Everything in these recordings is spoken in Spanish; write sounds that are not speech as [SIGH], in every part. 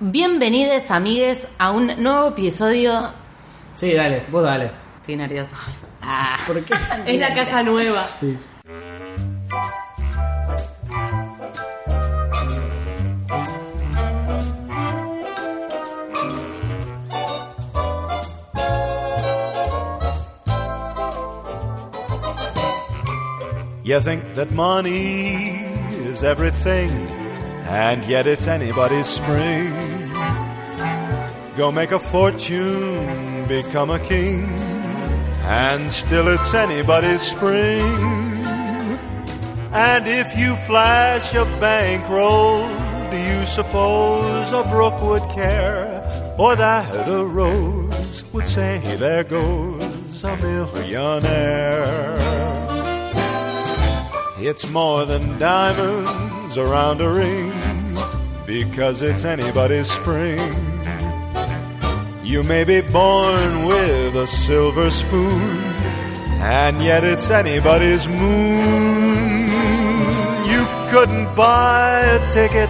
Bienvenidos, amigues, a un nuevo episodio. Sí, dale, vos dale. Estoy nervioso. Ah. ¿Por qué? [LAUGHS] Es la casa nueva. Sí. You think that money is everything, and yet it's anybody's spring. Go make a fortune, become a king, and still it's anybody's spring. And if you flash a bankroll, do you suppose a brook would care? Or that a rose would say, there goes a millionaire? It's more than diamonds around a ring because it's anybody's spring. You may be born with a silver spoon and yet it's anybody's moon. You couldn't buy a ticket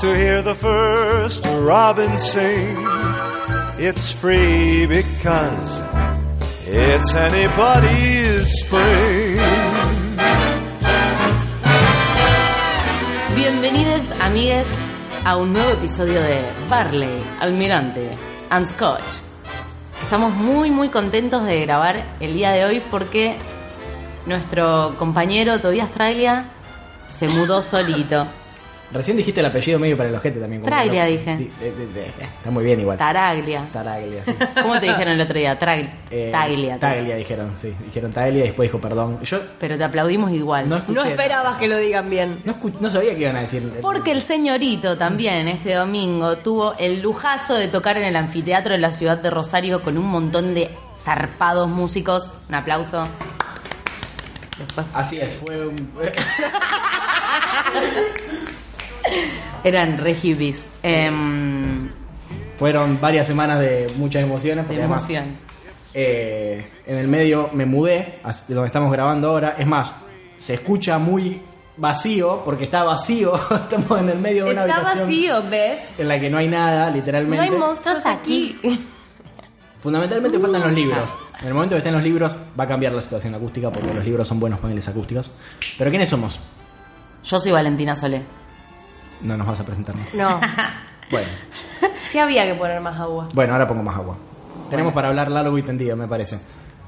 to hear the first robin sing. It's free because it's anybody's spring. Bienvenidos, amigues, a un nuevo episodio de Barley, Almirante and Scotch. Estamos muy, muy contentos de grabar el día de hoy porque nuestro compañero Tobias Traglia se mudó solito. Recién dijiste el apellido medio para el ojete también. como Traglia, dije. Di- de- de- de- Está muy bien igual. Taraglia. Taraglia, sí. [LAUGHS] ¿Cómo te dijeron el otro día? Trag- Eh, Taglia. Taglia dijeron, sí. Dijeron Taglia y después dijo perdón. Yo Pero te aplaudimos igual. no escuché. No esperabas que lo digan bien. No, escu- no sabía que iban a decir. Porque el señorito también este domingo tuvo el lujazo de tocar en el anfiteatro de la ciudad de Rosario con un montón de zarpados músicos. Un aplauso. Después Así es, fue un. [LAUGHS] eran re hippies. Em, Fueron varias semanas de muchas emociones. de porque además, emoción. eh, en el medio me mudé, de donde estamos grabando ahora. Es más, se escucha muy vacío, porque está vacío. [LAUGHS] estamos en el medio de una Está habitación vacío, ¿ves? en la que no hay nada, No literalmente. hay monstruos aquí. Fundamentalmente faltan los libros. Ah. En el momento que estén los libros va a cambiar la situación acústica porque los libros son buenos paneles acústicos. Pero ¿quiénes somos? Yo soy Valentina Solé. No nos vas a presentar. ¿no? No, [LAUGHS] Bueno, sí había que poner más agua. bueno, ahora pongo más agua. Tenemos para hablar largo y tendido, me parece.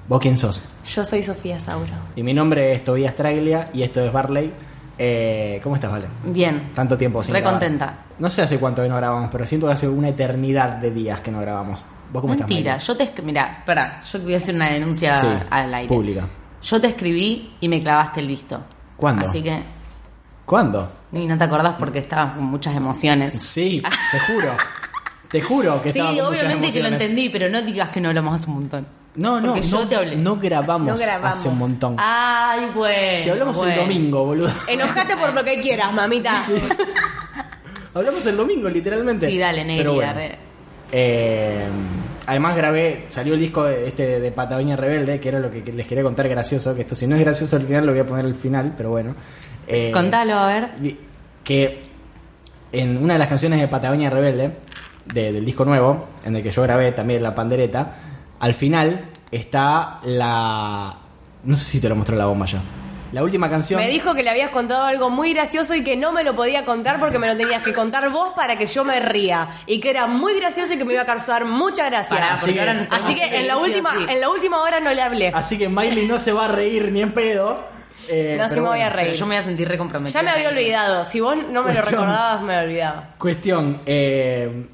¿Vos quién sos? Yo soy Sofía Saura. Y mi nombre es Tobias Traglia y esto es Barley. Eh, ¿Cómo estás, Vale? Bien. Tanto tiempo sin Re grabar. contenta. No sé hace cuánto que no grabamos, pero siento que hace una eternidad de días que no grabamos. ¿Vos cómo Mentira, estás? yo te... esc- Mira, espera, yo voy a hacer una denuncia Sí, al aire. pública. Yo te escribí y me clavaste el visto. ¿Cuándo? Así que... ¿Cuándo? Y no te acordás porque estabas con muchas emociones. Sí, te juro. Te juro que Sí, estaba con muchas obviamente que lo entendí, pero no digas que no hablamos hace un montón. No, no, Porque yo no, te hablé. no grabamos, No grabamos. hace un montón. Ay, bueno. si hablamos el domingo, boludo. Enojate por lo que quieras, mamita. hablamos el domingo, literalmente. Sí, dale, Negri. Bueno. Eh, además grabé, salió el disco de, este de Patagonia Rebelde, que era lo que les quería contar gracioso, que esto si no es gracioso al final lo voy a poner al final, pero bueno. Eh, Contalo, a ver. Que en una de las canciones de Patagonia Rebelde, de- del disco nuevo, en el que yo grabé también la pandereta, al final está la... No sé si te lo mostró la bomba ya. La última canción... Me dijo que le habías contado algo muy gracioso y que no me lo podía contar porque me lo tenías que contar vos para que yo me ría. Y que era muy gracioso y que me iba a causar mucha gracia. Pará, Así ahora que- Así en la última, sí. en la última hora no le hablé. Así que Miley no se va a reír ni en pedo. Eh, No, sí me voy a reír. Yo me voy a sentir recomprometida. Ya me había olvidado. Si vos no me lo recordabas, me lo olvidaba. Cuestión, eh,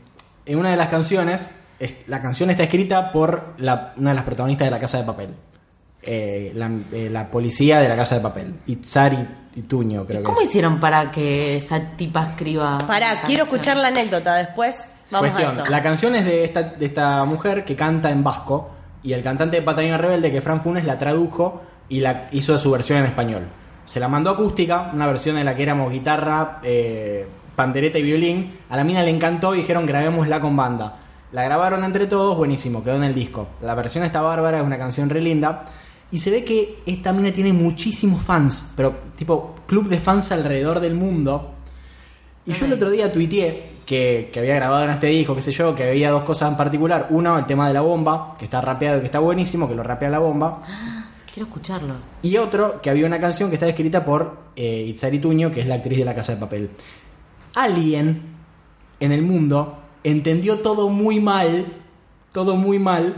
en una de las canciones, es- la canción está escrita por la- una de las protagonistas de La Casa de Papel. Eh, la, eh, la policía de La Casa de Papel. Itzari Ituño, creo ¿Y que cómo es. hicieron para que esa tipa escriba? Pará, quiero canción? escuchar la anécdota después. Vamos Cuestión, a eso. la canción es de esta, de esta mujer que canta en vasco y el cantante de Patagonia Rebelde, que Fran Funes, la tradujo y la hizo su versión en español. Se la mandó acústica, una versión en la que éramos guitarra, eh, pandereta y violín. A la mina le encantó y dijeron grabémosla con banda. La grabaron entre todos, buenísimo, quedó en el disco. La versión está bárbara, es una canción re linda. Y se ve que esta mina tiene muchísimos fans, pero tipo club de fans alrededor del mundo. Y yo el otro día tuiteé que, que había grabado en este disco, qué sé yo, que había dos cosas en particular. Uno, el tema de la bomba, que está rapeado y que está buenísimo, que lo rapea la bomba. Quiero escucharlo. Y otro, que había una canción que está escrita por eh, Itzari Tuño, que es la actriz de La Casa de Papel. Alguien en el mundo entendió todo muy mal, todo muy mal,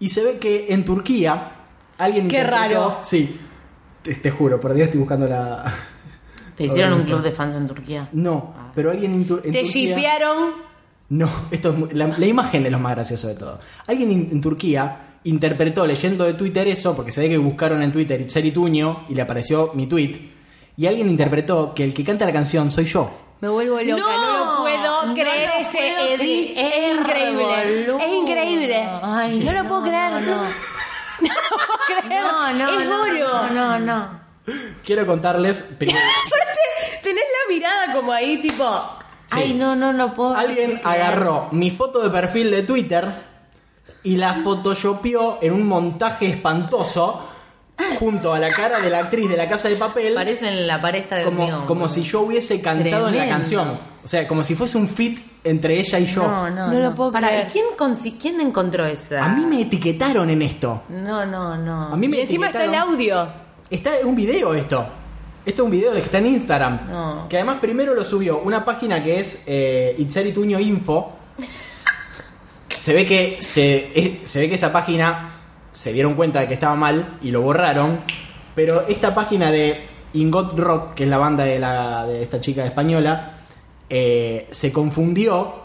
y se ve que en Turquía alguien Qué raro. Sí, te, te juro, por Dios estoy buscando la... ¿Te hicieron un [LAUGHS] club de fans en Turquía? No, pero alguien en, Tur- en Te Turquía... shipearon. No, esto es la imagen es lo más gracioso de todo. Alguien en, en Turquía interpretó leyendo de Twitter eso, porque se ve que buscaron en Twitter Itzeri Tuño y le apareció mi tweet. Y alguien interpretó que el que canta la canción soy yo. Me vuelvo loca, no, lo puedo no creer lo ese puedo edit. creer, Es increíble. boludo. Es increíble. Ay, no lo puedo creer. No, no. No lo puedo creer. No, no, es no, duro. no, no, no. Quiero contarles primero. [LAUGHS] Aparte, tenés la mirada como ahí, tipo. Sí. Ay, no, no lo puedo. Alguien creer. agarró mi foto de perfil de Twitter y la photoshopeó en un montaje espantoso junto a la cara de la actriz de la casa de papel. Parece en la pared de como, hormigón, como si yo hubiese cantado en la canción. O sea, como si fuese un fit entre ella y yo. No, no, No lo puedo Pará, creer. ¿y quién, quién encontró esa? A mí me etiquetaron en esto. No, no, no. A mí me Y encima está el audio. Está en un video esto. Esto es un video de que está en Instagram. No. Que además primero lo subió una página que es eh, Itzeri Tuño Info. [LAUGHS] Se ve que se, se ve que esa página se dieron cuenta de que estaba mal y lo borraron. Pero esta página de Ingot Rock, que es la banda de, la, de esta chica española, eh, se confundió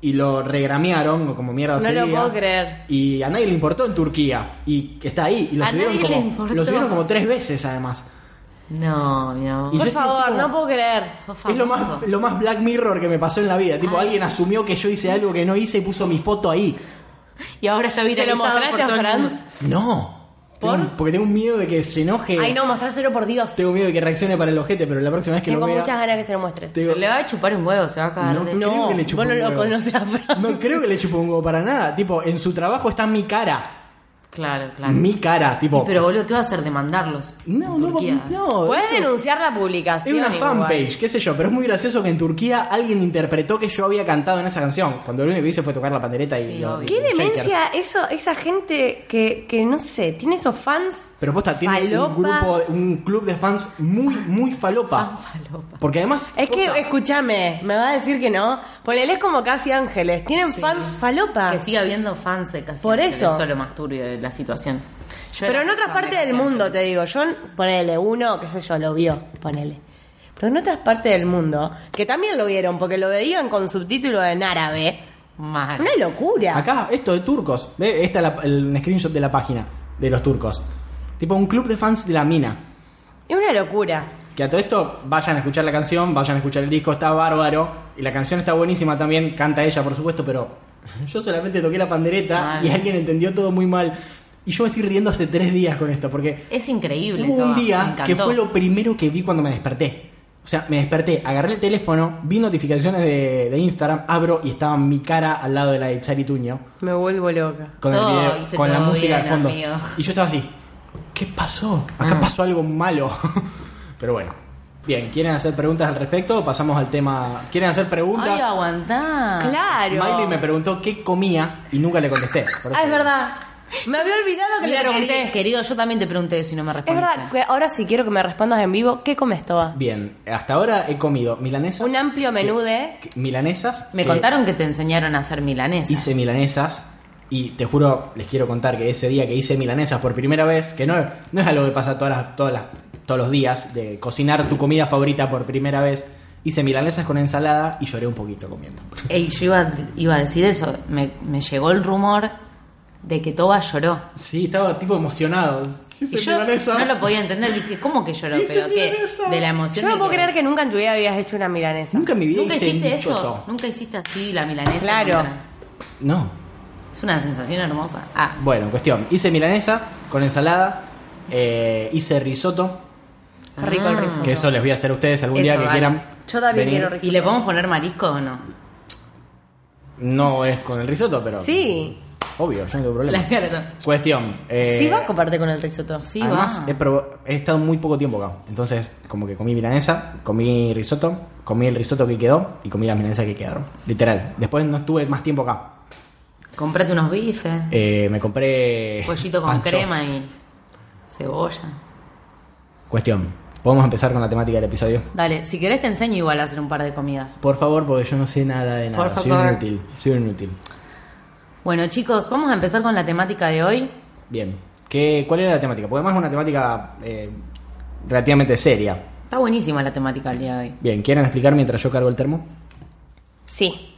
y lo regramearon, o como mierda No se lo diga. puedo creer. Y a nadie le importó en Turquía. Y que está ahí. Y lo subieron, como, lo subieron como tres veces además. No, mi amor. Y yo Por así favor, como- no puedo creer. Sos Es lo más, lo más Black Mirror que me pasó en la vida. Tipo, Ay. alguien asumió que yo hice algo que no hice y puso mi foto ahí. Y ahora está ¿Se lo viralizado mostraste a todo el Franz? No. ¿Por? Tengo- porque tengo un miedo de que se enoje. Ay, no, mostrárselo por Dios. Tengo miedo de que reaccione para el ojete, pero la próxima vez que Tengo lo vea. muchas ganas que se lo muestres. te digo- Le va a chupar un huevo, se va a cagar No, de... creo que le chupe vos no un lo huevo. a Franz. No creo que le chupe un huevo para nada. Tipo, en su trabajo está mi cara. Claro, claro. Mi cara, tipo. Y pero boludo, ¿qué va a hacer? ¿Demandarlos? no, en no, Turquía. no. Puedes eso- denunciar la Es publicación. una igual. fanpage, qué sé yo, pero es muy gracioso que en Turquía alguien interpretó que yo había cantado en esa canción. Cuando lo único que hice fue tocar la pandereta y. Lo- y Qué demencia eso, esa gente que, que no sé, tiene esos fans. Pero posta, tiene Falopa. un grupo, un club de fans muy, muy falopa. Fan [LAUGHS] falopa. Porque además. Es que, escúchame, me va a decir que no. Ponele es como casi ángeles. Tienen Sí. fans falopa. Que siga habiendo fans de casi Por Ángeles, eso. Eso es lo más turbio de la situación. Yo Pero en otras partes del mundo, te digo, yo, ponele, uno, qué sé yo, lo vio, ponele. Pero en otras partes del mundo, que también lo vieron, porque lo veían con subtítulo en árabe, Mal. una locura. Acá, esto de turcos. ¿Ve? Esta es la- el screenshot de la página de los turcos. Tipo un club de fans de la mina. Es una locura. Que a todo esto vayan a escuchar la canción, vayan a escuchar el disco, está bárbaro. Y la canción está buenísima también, canta ella por supuesto, pero [LAUGHS] yo solamente toqué la pandereta Mal. y alguien entendió todo muy mal. Y yo me estoy riendo hace tres días con esto, porque Es increíble. hubo un día que fue lo primero que vi cuando me desperté. O sea, me desperté, agarré el teléfono, vi notificaciones de, de Instagram, abro y estaba mi cara al lado de la de Chari Tuño, Me vuelvo loca. con, el Todo, video- hice con la música al fondo. amigo. Y yo estaba así, ¿qué pasó? Acá Mm. pasó algo malo. [LAUGHS] Pero bueno, bien, ¿quieren hacer preguntas al respecto o pasamos al tema? ¿Quieren hacer preguntas? Ay, aguantá. Claro. Miley me preguntó qué comía y nunca le contesté. Por Ah, es verdad. Me había olvidado que Mira, le pregunté. querido, querido, yo también te pregunté y no me Es respondiste. verdad, que ahora sí quiero que me respondas en vivo. ¿Qué comes, Toba? Bien, hasta ahora he comido milanesas. Un amplio menú de... que- milanesas. Me que contaron que te enseñaron a hacer milanesas. Hice milanesas. Y te juro, les quiero contar que ese día que hice milanesas por primera vez, que no, no es algo que pasa todas las, todas las, todos los días, de cocinar tu comida favorita por primera vez, hice milanesas con ensalada y lloré un poquito comiendo. Ey, yo iba, iba a decir eso. Me, me llegó el rumor de que Toba lloró. Sí, estaba tipo emocionado. Y Hice yo milanesas. no lo podía entender. Dije, ¿cómo que lloró? Hice Pero que de la emoción. Yo no de puedo que- creer que nunca en tu vida habías hecho una milanesa. Nunca en mi vida Nunca hice hiciste choto. Nunca hiciste así la milanesa. Claro. No. Es una sensación hermosa. Ah, Bueno, cuestión. Hice milanesa con ensalada. eh, hice risotto. Qué rico el Ah. risotto. Que eso les voy a hacer a ustedes algún Eso, día que dale. quieran. Yo también venir. quiero risotto. ¿y le podemos poner marisco o no? No es con el risotto, pero. Sí. Obvio, yo no tengo problema. La cara. Cuestión. eh, sí va a coparte con el risotto. Sí, Además, va. he, prob- he estado muy poco tiempo acá. Entonces, como que comí milanesa, comí risotto, comí el risotto que quedó y comí las milanesas que quedaron. Literal. Después no estuve más tiempo acá. Comprate unos bifes, Eh, me compré. pollito con panchos. crema y cebolla. Cuestión. ¿Podemos empezar con la temática del episodio? Dale, si querés te enseño igual a hacer un par de comidas. Por favor, porque yo no sé nada de nada. Por Soy favor. inútil. Soy inútil. Bueno chicos, vamos a empezar con la temática de hoy. Bien. ¿Qué, ¿Cuál era la temática? Porque además es una temática eh, relativamente seria. Está buenísima la temática del día de hoy. Bien, ¿quieren explicar mientras yo cargo el termo? Sí.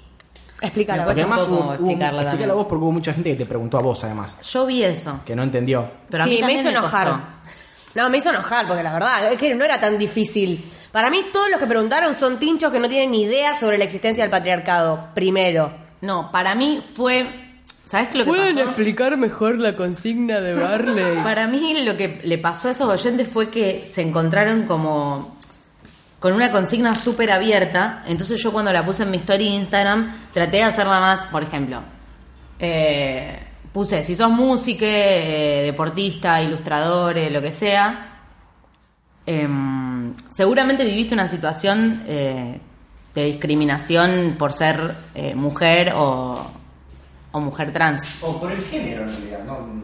Explícala. Me Porque además un poco hubo, hubo- explicarla explícala vos porque hubo mucha gente que te preguntó a vos además, Yo vi eso, que no entendió. pero a mí sí, me también hizo enojar. costó. No, me hizo enojar porque la verdad es que no era tan difícil. Para mí todos los que preguntaron son tinchos que no tienen ni idea sobre la existencia del patriarcado, primero. No, para mí fue... ¿Sabes qué lo que pasó? explicar mejor la consigna de Barley? Para mí lo que le pasó a esos oyentes fue que se encontraron como con una consigna súper abierta. Entonces yo cuando la puse en mi story de Instagram traté de hacerla más, por ejemplo, eh, puse si sos músico, eh, deportista, ilustrador, eh, lo que sea, em, seguramente viviste una situación eh, de discriminación por ser eh, mujer o, o mujer trans. O por el género en realidad, ¿no?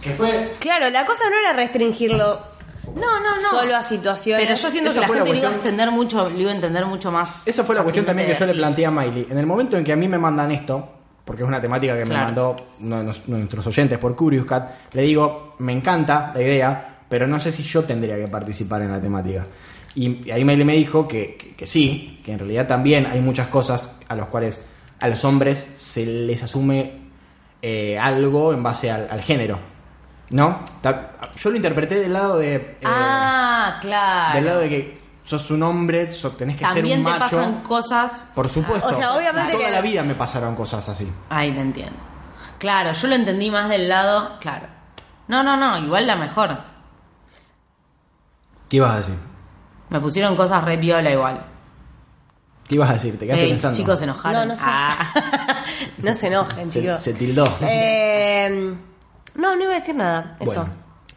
Que fue... Claro, la cosa no era restringirlo No, no, no. solo a situaciones. Pero yo siento Esa que la fue la gente lo iba a cuestión. entender mucho, lo iba a entender mucho más. Esa fue la cuestión también que yo le fácilmente planteé a Miley. En el momento en que a mí me mandan esto, porque es una temática que me mandó uno de nos- uno de nuestros oyentes por Curious Cat, le digo, me encanta la idea, pero no sé si yo tendría que participar en la temática. Y ahí Miley me dijo que, que- que sí, que en realidad también hay muchas cosas a las cuales a los hombres se les asume eh, algo en base al, al género. ¿No? Yo lo interpreté del lado de... eh, Ah, claro. Del lado de que sos un hombre, sos- tenés que ser También un te macho. pasan cosas. Por supuesto. O sea, obviamente Toda que- la vida me pasaron cosas así. Ay, te entiendo. Claro, yo lo entendí más del lado. Claro. No, no, no, igual la mejor. ¿Qué ibas a decir? Me pusieron cosas re piola igual. ¿Qué ibas a decir? Te quedaste Ey, pensando. chicos se enojaron. No, no sé. Ah. [LAUGHS] No se enojen, se, chicos. se tildó. Eh, no, no iba a decir nada. Eso. Bueno,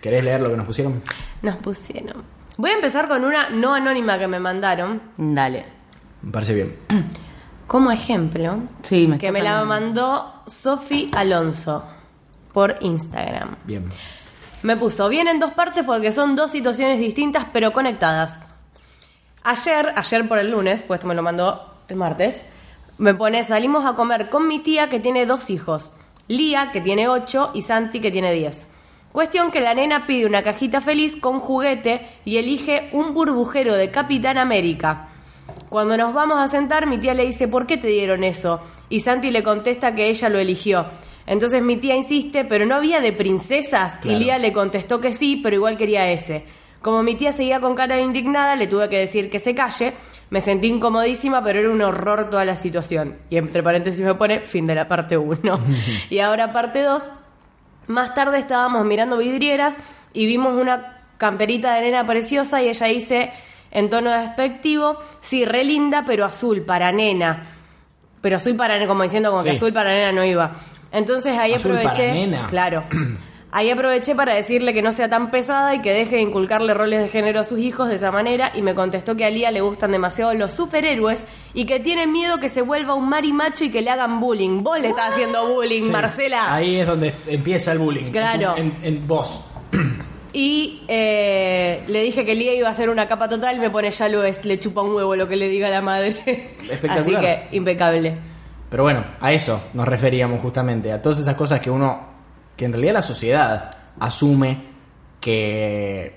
¿querés leer lo que nos pusieron? Nos pusieron. Voy a empezar con una no anónima que me mandaron. Dale. Me parece bien. [CLEARS THROAT] Como ejemplo, Sí, me que me la mandó Sofi Alonso por Instagram. Bien. Me puso, viene en dos partes porque son dos situaciones distintas pero conectadas. Ayer, ayer por el lunes, pues esto me lo mandó el martes, me pone, salimos a comer con mi tía que tiene dos hijos, Lía que tiene ocho y Santi que tiene diez. Cuestión que la nena pide una cajita feliz con juguete y elige un burbujero de Capitán América. Cuando nos vamos a sentar, mi tía le dice, ¿por qué te dieron eso? Y Santi le contesta que ella lo eligió. Entonces mi tía insiste, pero no había de princesas. Claro. Y Lía le contestó que sí, pero igual quería ese. Como mi tía seguía con cara de indignada, le tuve que decir que se calle. Me sentí incomodísima, pero era un horror toda la situación. Y entre paréntesis me pone fin de la parte 1. [LAUGHS] y ahora parte 2. Más tarde estábamos mirando vidrieras y vimos una camperita de nena preciosa y ella dice en tono despectivo, sí, re linda, pero azul, para nena. Pero azul para nena, como diciendo como que azul para nena no iba. Entonces ahí Azul para aproveché... nena. Claro. [CLEARS THROAT] Ahí aproveché para decirle que no sea tan pesada y que deje de inculcarle roles de género a sus hijos de esa manera y me contestó que a Lía le gustan demasiado los superhéroes y que tiene miedo que se vuelva un marimacho y que le hagan bullying. Vos le estás haciendo bullying, Sí. Marcela. Ahí es donde empieza el bullying. Claro. En, en- vos. Y eh, le dije que Lía iba a hacer una capa total y me pone ya lo es, le chupa un huevo lo que le diga la madre. Espectacular. Así que impecable. Pero bueno, a eso nos referíamos justamente, a todas esas cosas que uno, que en realidad la sociedad asume que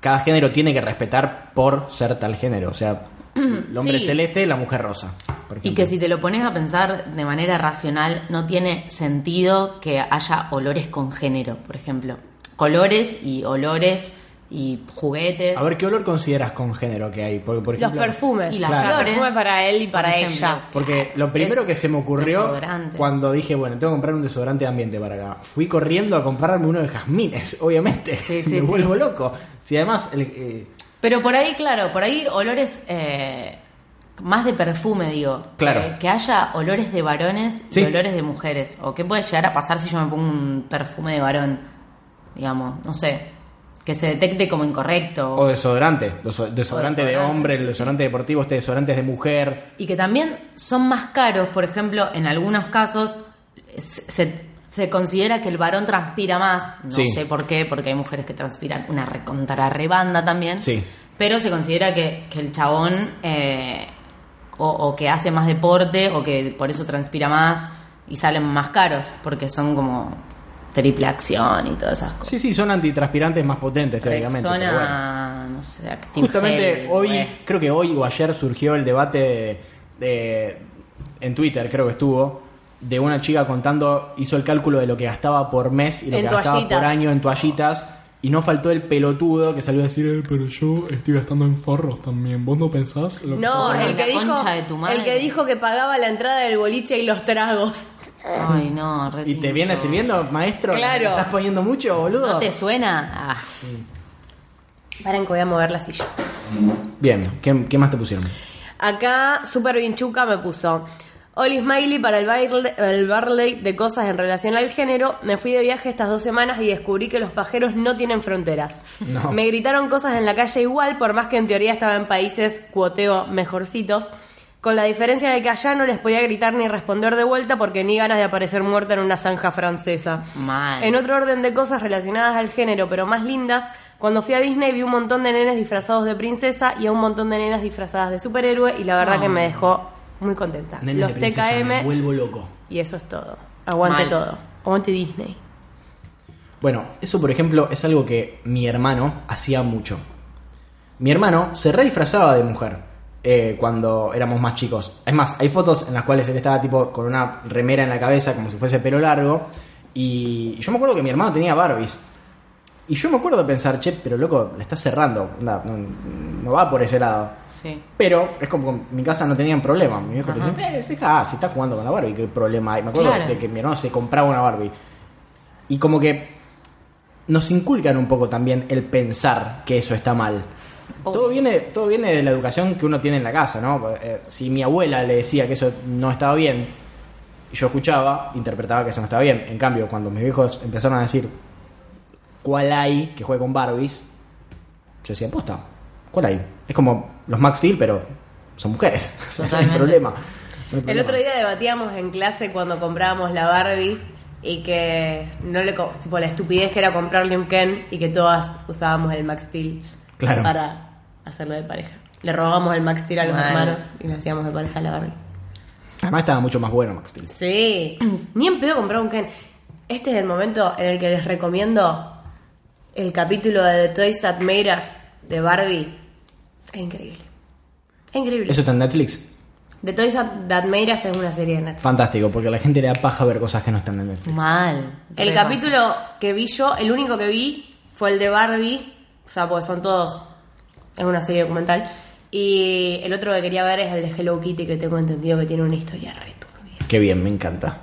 cada género tiene que respetar por ser tal género. O sea, el hombre Sí. celeste, la mujer rosa. por Y que si te lo pones a pensar de manera racional, no tiene sentido que haya olores con género, por ejemplo. Colores y olores y juguetes. A ver, ¿qué olor consideras con género que hay? Porque, por Los perfumes. Y las Claro. Flores. perfumes para él y para por ejemplo. ella. Porque lo primero Es que se me ocurrió cuando dije, bueno, tengo que comprar un desodorante de ambiente para acá, fui corriendo a comprarme uno de jazmines, [LAUGHS] obviamente. Sí, [LAUGHS] sí, me sí. vuelvo loco. Si además, el- eh, Pero por ahí, claro, por ahí olores eh, más de perfume, digo. Claro. Que, que haya olores de varones Sí. y olores de mujeres. O qué puede llegar a pasar si yo me pongo un perfume de varón. Digamos, no sé. Que se detecte como incorrecto. O desodorante. Deso- Desodorante de desodorante, hombre, sí, el desodorante deportivo, este desodorante es de mujer. Y que también son más caros, por ejemplo, en algunos casos se, se considera que el varón transpira más, no Sí. sé por qué, porque hay mujeres que transpiran una recontra rebanda también, Sí. pero se considera que, que el chabón eh, o, o que hace más deporte o que por eso transpira más y salen más caros, porque son como triple acción y todas esas cosas. Sí, sí, son antitranspirantes más potentes, teóricamente. pero bueno. Rexona, no sé, Active Justamente Gel, hoy, eh. creo que hoy o ayer surgió el debate de, de- en Twitter, creo que estuvo, de una chica contando, hizo el cálculo de lo que gastaba por mes y lo En que gastaba por año en toallitas. Y no faltó el pelotudo que salió a decir, "Eh, pero yo estoy gastando en forros también. ¿Vos no pensás? Lo que No, pasa?". el la que, dijo, concha de tu madre. el que dijo que pagaba la entrada del boliche y los tragos. Ay, no, [LAUGHS] re ¿Y te viene sirviendo, maestro? Claro. ¿Me ¿Estás poniendo mucho, boludo? ¿No te suena? Ah, Paren que voy a mover la silla. Bien, ¿qué, qué más te pusieron? Acá Super Vinchuca me puso Oli Smiley para el, baile- el Barley de cosas en relación al género. Me fui de viaje estas dos semanas y descubrí que los pajeros no tienen fronteras. No. Me gritaron cosas en la calle igual, por más que en teoría estaba en países cuoteo mejorcitos. Con la diferencia de que allá no les podía gritar ni responder de vuelta porque ni ganas de aparecer muerta en una zanja francesa. mal. En otro orden de cosas relacionadas al género, pero más lindas, cuando fui a Disney vi un montón de nenes disfrazados de princesa y a un montón de nenas disfrazadas de superhéroe y la verdad que me dejó muy contenta. Nenes Los de princesa, TKM me vuelvo loco. y eso es todo. Aguante Mal. todo. Aguante Disney. Bueno, eso por ejemplo es algo que mi hermano hacía mucho. Mi hermano se re disfrazaba de mujer eh, cuando éramos más chicos. Es más, hay fotos en las cuales él estaba tipo con una remera en la cabeza como si fuese pelo largo. Y yo me acuerdo que mi hermano tenía Barbies. Y yo me acuerdo de pensar, che, pero loco, le estás cerrando. no, no va por ese lado. Sí. Pero es como que en mi casa no tenían problema. Mi viejo decía, eh, deja, ah, si estás jugando con la Barbie, ¿qué problema hay? Me acuerdo Claro. de que mi hermano se compraba una Barbie. Y como que nos inculcan un poco también el pensar que eso está mal. Todo viene, todo viene de la educación que uno tiene en la casa, ¿no? Eh, si mi abuela le decía que eso no estaba bien, yo escuchaba, interpretaba que eso no estaba bien. En cambio, cuando mis viejos empezaron a decir cuál hay que juegue con Barbies, yo decía, posta, ¿cuál hay? Es como los Max Steel, pero son mujeres. O [LAUGHS] sea, no hay problema. No hay El problema. otro día debatíamos en clase cuando comprábamos la Barbie y que no le tipo la estupidez que era comprarle un Ken y que todas usábamos el Max Steel Claro. para hacerlo de pareja. Le robábamos el Max Steel a los Mal. hermanos y le hacíamos de pareja a la Barbie. Además estaba mucho más bueno Max Steel. Sí, [CLEARS THROAT] ni en pedo comprar un Ken. Este es el momento en el que les recomiendo el capítulo de The Toys That Made Us de Barbie. Es increíble. Es increíble. Eso está en Netflix. The Toys That Made Us es una serie de Netflix. Fantástico, porque a la gente le da paja ver cosas que no están en Netflix. Mal. El Re capítulo que vi yo, el único que vi, fue el de Barbie. O sea, porque son todos. Es una serie documental. Y el otro que quería ver es el de Hello Kitty, que tengo entendido que tiene una historia re turbia. Qué bien, me encanta.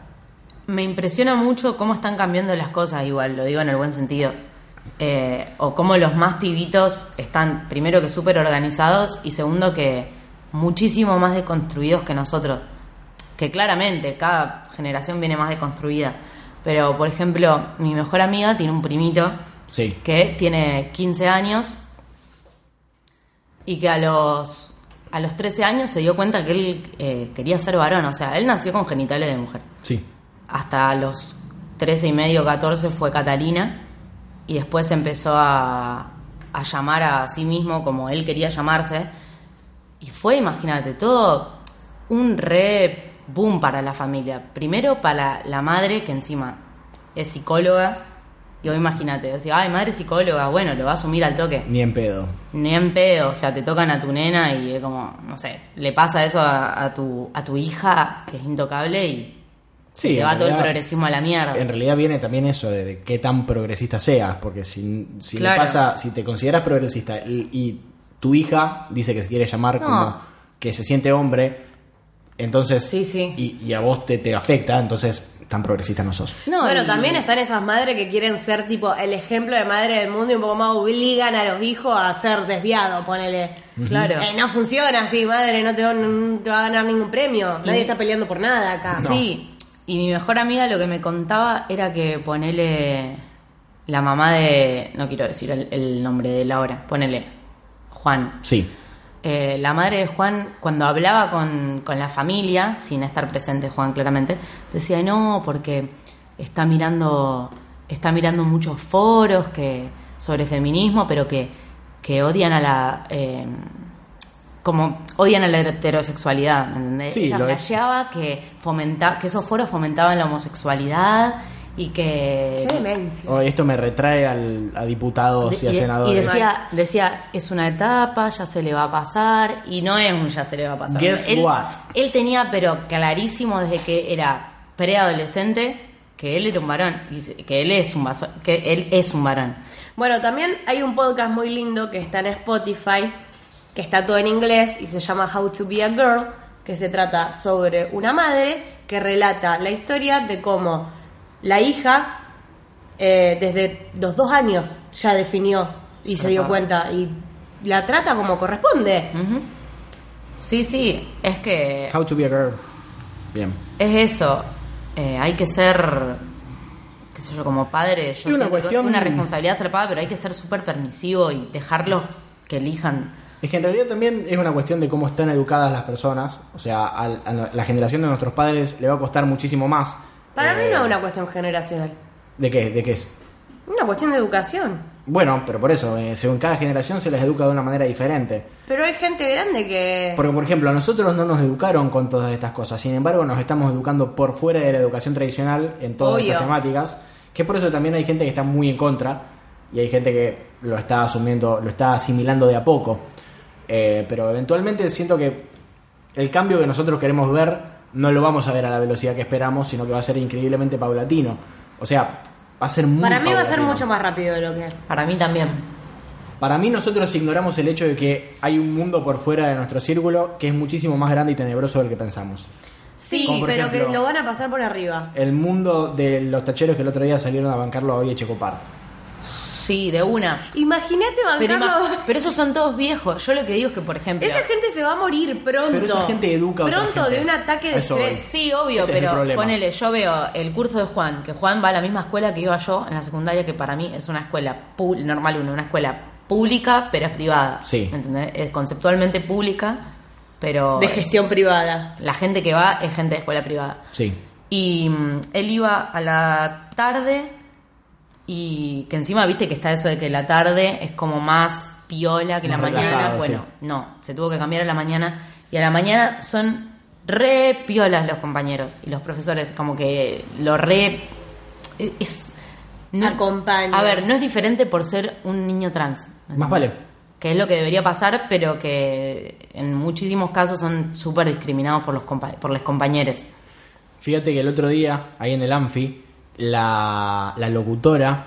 Me impresiona mucho cómo están cambiando las cosas, igual, lo digo en el buen sentido. Eh, o cómo los más pibitos están, primero que súper organizados y segundo que muchísimo más deconstruidos que nosotros. Que claramente cada generación viene más deconstruida. Pero, por ejemplo, mi mejor amiga tiene un primito Sí. que tiene 15 años y que a los, a los 13 años se dio cuenta que él eh, quería ser varón. O sea, él nació con genitales de mujer Sí. hasta los 13 y medio, 14 fue Catalina y después empezó a, a llamar a sí mismo como él quería llamarse y fue, imagínate, todo un re boom para la familia. Primero para la madre que encima es psicóloga y hoy imagínate, decía, ay, madre psicóloga, bueno, lo va a asumir al toque. Ni en pedo. Ni en pedo, o sea, te tocan a tu nena y es como, no sé, le pasa eso a, a tu, a tu hija que es intocable y Sí, te va todo el progresismo a la mierda. En realidad viene también eso de, de qué tan progresista seas, porque si, si le pasa, si te consideras progresista y, y tu hija dice que se quiere llamar No. como que se siente hombre, entonces Sí, sí. Y, y a vos te, te afecta, entonces tan progresista no sos. No, bueno, y- también están esas madres que quieren ser tipo el ejemplo de madre del mundo y un poco más obligan a los hijos a ser desviados, ponele. Claro. Eh, no funciona así, madre, no te, va, no te va a ganar ningún premio. Nadie está peleando por nada acá. Sí, y mi mejor amiga lo que me contaba era que ponele la mamá de. No quiero decir el, el nombre de Laura, ponele. Juan. Sí. Eh, la madre de Juan, cuando hablaba con, con la familia, sin estar presente Juan claramente, decía, no, porque está mirando, está mirando muchos foros que, sobre feminismo, pero que, que odian a la... eh, como odian a la heterosexualidad, ¿me entendés? Sí, Ella flasheaba que, fomenta, que esos foros fomentaban la homosexualidad y que... Qué demencia. Oh, esto me retrae al, a diputados y a senadores. y decía, decía, es una etapa, ya se le va a pasar, y no es un ya se le va a pasar. Guess él, what? él tenía, pero clarísimo desde que era preadolescente, que él era un varón, y que él es un vaso- que él es un varón. Bueno, también hay un podcast muy lindo que está en Spotify, que está todo en inglés y se llama How to Be a Girl, que se trata sobre una madre que relata la historia de cómo la hija eh, desde los dos años ya definió y se dio cuenta y la trata como corresponde. Sí, sí, es que How to be a girl. Bien. es eso. Eh, hay que ser, qué sé yo, como padre, yo Y una que cuestión- una responsabilidad ser padre, pero hay que ser súper permisivo y dejarlos que elijan. Es que en realidad también es una cuestión de cómo están educadas las personas. O sea, al- a la generación de nuestros padres le va a costar muchísimo más. Para mí Eh, no es una cuestión generacional, ¿De qué? ¿De qué es? una cuestión de educación. Bueno, pero por eso, eh, según cada generación se les educa de una manera diferente. Pero hay gente grande que... Porque, por ejemplo, a nosotros no nos educaron con todas estas cosas. Sin embargo, nos estamos educando por fuera de la educación tradicional en todas Obvio. estas temáticas. Que por eso también hay gente que está muy en contra. Y hay gente que lo está asumiendo, lo está asimilando de a poco. Eh, pero eventualmente siento que el cambio que nosotros queremos ver no lo vamos a ver a la velocidad que esperamos, sino que va a ser increíblemente paulatino. O sea, va a ser muy Para mí va a ser mucho más rápido de lo que... Para mí también. Para mí nosotros ignoramos el hecho de que hay un mundo por fuera de nuestro círculo que es muchísimo más grande y tenebroso del que pensamos. Sí, pero ejemplo- que lo van a pasar por arriba. El mundo de los tacheros que el otro día salieron a bancarlo a Oye Checopar. Sí, de una. Imagínate Pero, bancarlo... ima- pero esos son todos viejos. Yo lo que digo es que, por ejemplo. Esa gente se va a morir pronto. Pero esa gente educa a otra Pronto gente. de un ataque de A eso voy. estrés. Sí, obvio, Ese es el pero problema. ponele, yo veo el curso de Juan, que Juan va a la misma escuela que iba yo en la secundaria, que para mí es una escuela pu- normal uno, una escuela pública, pero es privada. Sí. ¿Me entendés? Es conceptualmente pública, pero. De es- gestión privada. La gente que va es gente de escuela privada. Sí. Y mm, él iba a la tarde y que encima viste que está eso de que la tarde es como más piola que la mañana. relajado, Bueno, sí. no, se tuvo que cambiar a la mañana y a la mañana son re piolas los compañeros y los profesores, como que lo re... es... Acompaña. A ver, no es diferente por ser un niño trans. ¿me Más vale. Que es lo que debería pasar, pero que en muchísimos casos son súper discriminados por los, compa- por los compañeros. Fíjate que el otro día, ahí en el Anfi, la, la locutora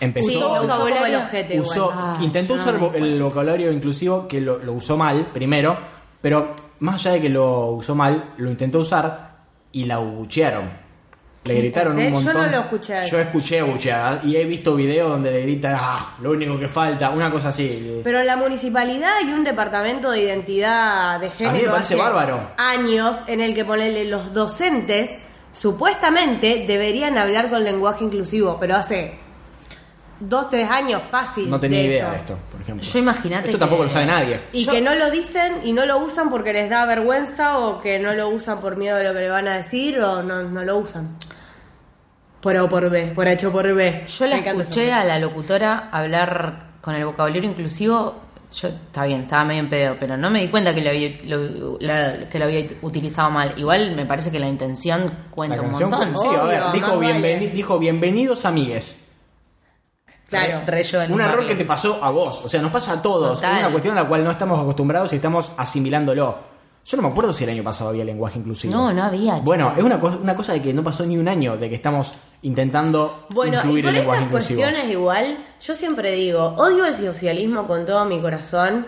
empezó. Sí, lo usó como el ojete usó- igual. Ah, intentó no usar vo- el vocabulario inclusivo que lo, lo usó mal primero, pero más allá de que lo usó mal, lo intentó usar y la abuchearon. Le gritaron un ¿En serio? Yo montón. no lo escuché. Yo escuché abucheadas y he visto videos donde le grita, ah, lo único que falta, una cosa así. Pero la municipalidad y un departamento de identidad de género A mí me parece hace bárbaro. años en el que ponerle los docentes supuestamente deberían hablar con lenguaje inclusivo, pero hace dos, tres años fácil. no tenía de idea eso. de esto, por ejemplo. Yo imagínate Esto tampoco que- lo sabe nadie. Y Yo- que no lo dicen y no lo usan porque les da vergüenza o que no lo usan por miedo de lo que le van a decir o no, no lo usan. Por A o por B, por H o por B. Yo la escuché a la locutora hablar con el vocabulario inclusivo. Yo, está bien, estaba medio en pedo, pero no me di cuenta que lo había, lo, la- que lo había utilizado mal. Igual me parece que la intención cuenta La un canción, montón. sí, a ver, Obvio, dijo, vale. bienveni- dijo bienvenidos amigues. Claro. Re- en Un error que te pasó a vos, o sea, nos pasa a todos. Total. Es una cuestión a la cual no estamos acostumbrados y estamos asimilándolo. Yo no me acuerdo si el año pasado había lenguaje inclusivo. No, no había, Bueno, chico. es una, co- una cosa de que no pasó ni un año de que estamos intentando Bueno, y incluir con el lenguaje estas inclusivo. cuestiones igual, yo siempre digo, odio el socialismo con todo mi corazón,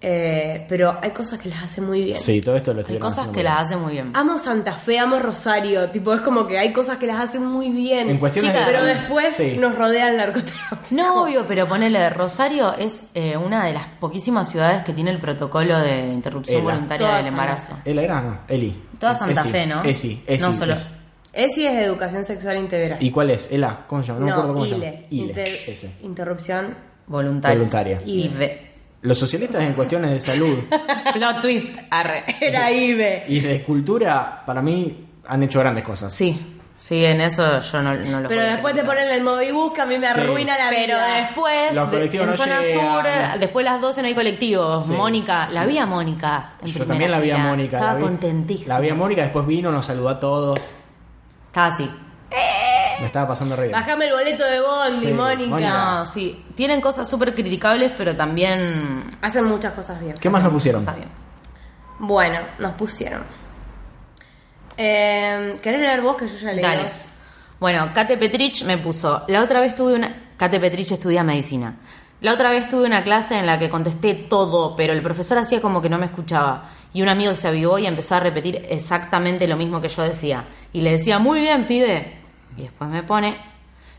eh, pero hay cosas que las hace muy bien. Sí, todo esto lo estoy Hay cosas que las hacen muy bien. Amo Santa Fe, amo Rosario, tipo es como que hay cosas que las hacen muy bien. En cuestiones Chicas, de pero después Sí. nos rodea el narcotráfico. No, obvio, pero ponele, Rosario es eh, una de las poquísimas ciudades que tiene el protocolo de interrupción Ela. voluntaria del embarazo. ¿Ela era? No, Eli. Toda Santa Esi, Fe, ¿no? Esi, Esi, No solo-. Ese es educación sexual integral. ¿Y cuál es? ¿Ela? ¿Cómo se llama? No, me acuerdo cómo se llama. ILE. ILE, Inter- ese. Interrupción. Voluntaria. Voluntaria. Y ve- Los socialistas en cuestiones de salud [LAUGHS] Plot twist. Arre. Era IBE. y de cultura, para mí, han hecho grandes cosas. Sí. Sí, en eso yo no, no lo Pero puedo después te ponen el Movibus que a mí me Sí. arruina la Pero vida. después, Los de- colectivos en no zona llegan. sur, después las 12 no hay colectivos. Sí. Mónica, la vi a Mónica. en Yo primera también la vi a fila. Mónica. Estaba la vi- contentísima. La vi a Mónica, después vino, nos saludó a todos. Estaba así. Me estaba pasando re bien. Bajame el boleto de Bondi, Sí, Mónica. Mónica. No, sí. Tienen cosas súper criticables, pero también. Hacen muchas cosas bien. ¿Qué más nos pusieron? cosas bien. Bueno, nos pusieron. Eh, ¿Querés leer vos que yo ya leí Dale. dos? Bueno, Kate Petrich me puso. La otra vez tuve una. Kate Petrich estudia medicina. La otra vez tuve una clase en la que contesté todo, pero el profesor hacía como que no me escuchaba. Y un amigo se avivó y empezó a repetir exactamente lo mismo que yo decía. Y le decía, muy bien, pibe. Y después me pone.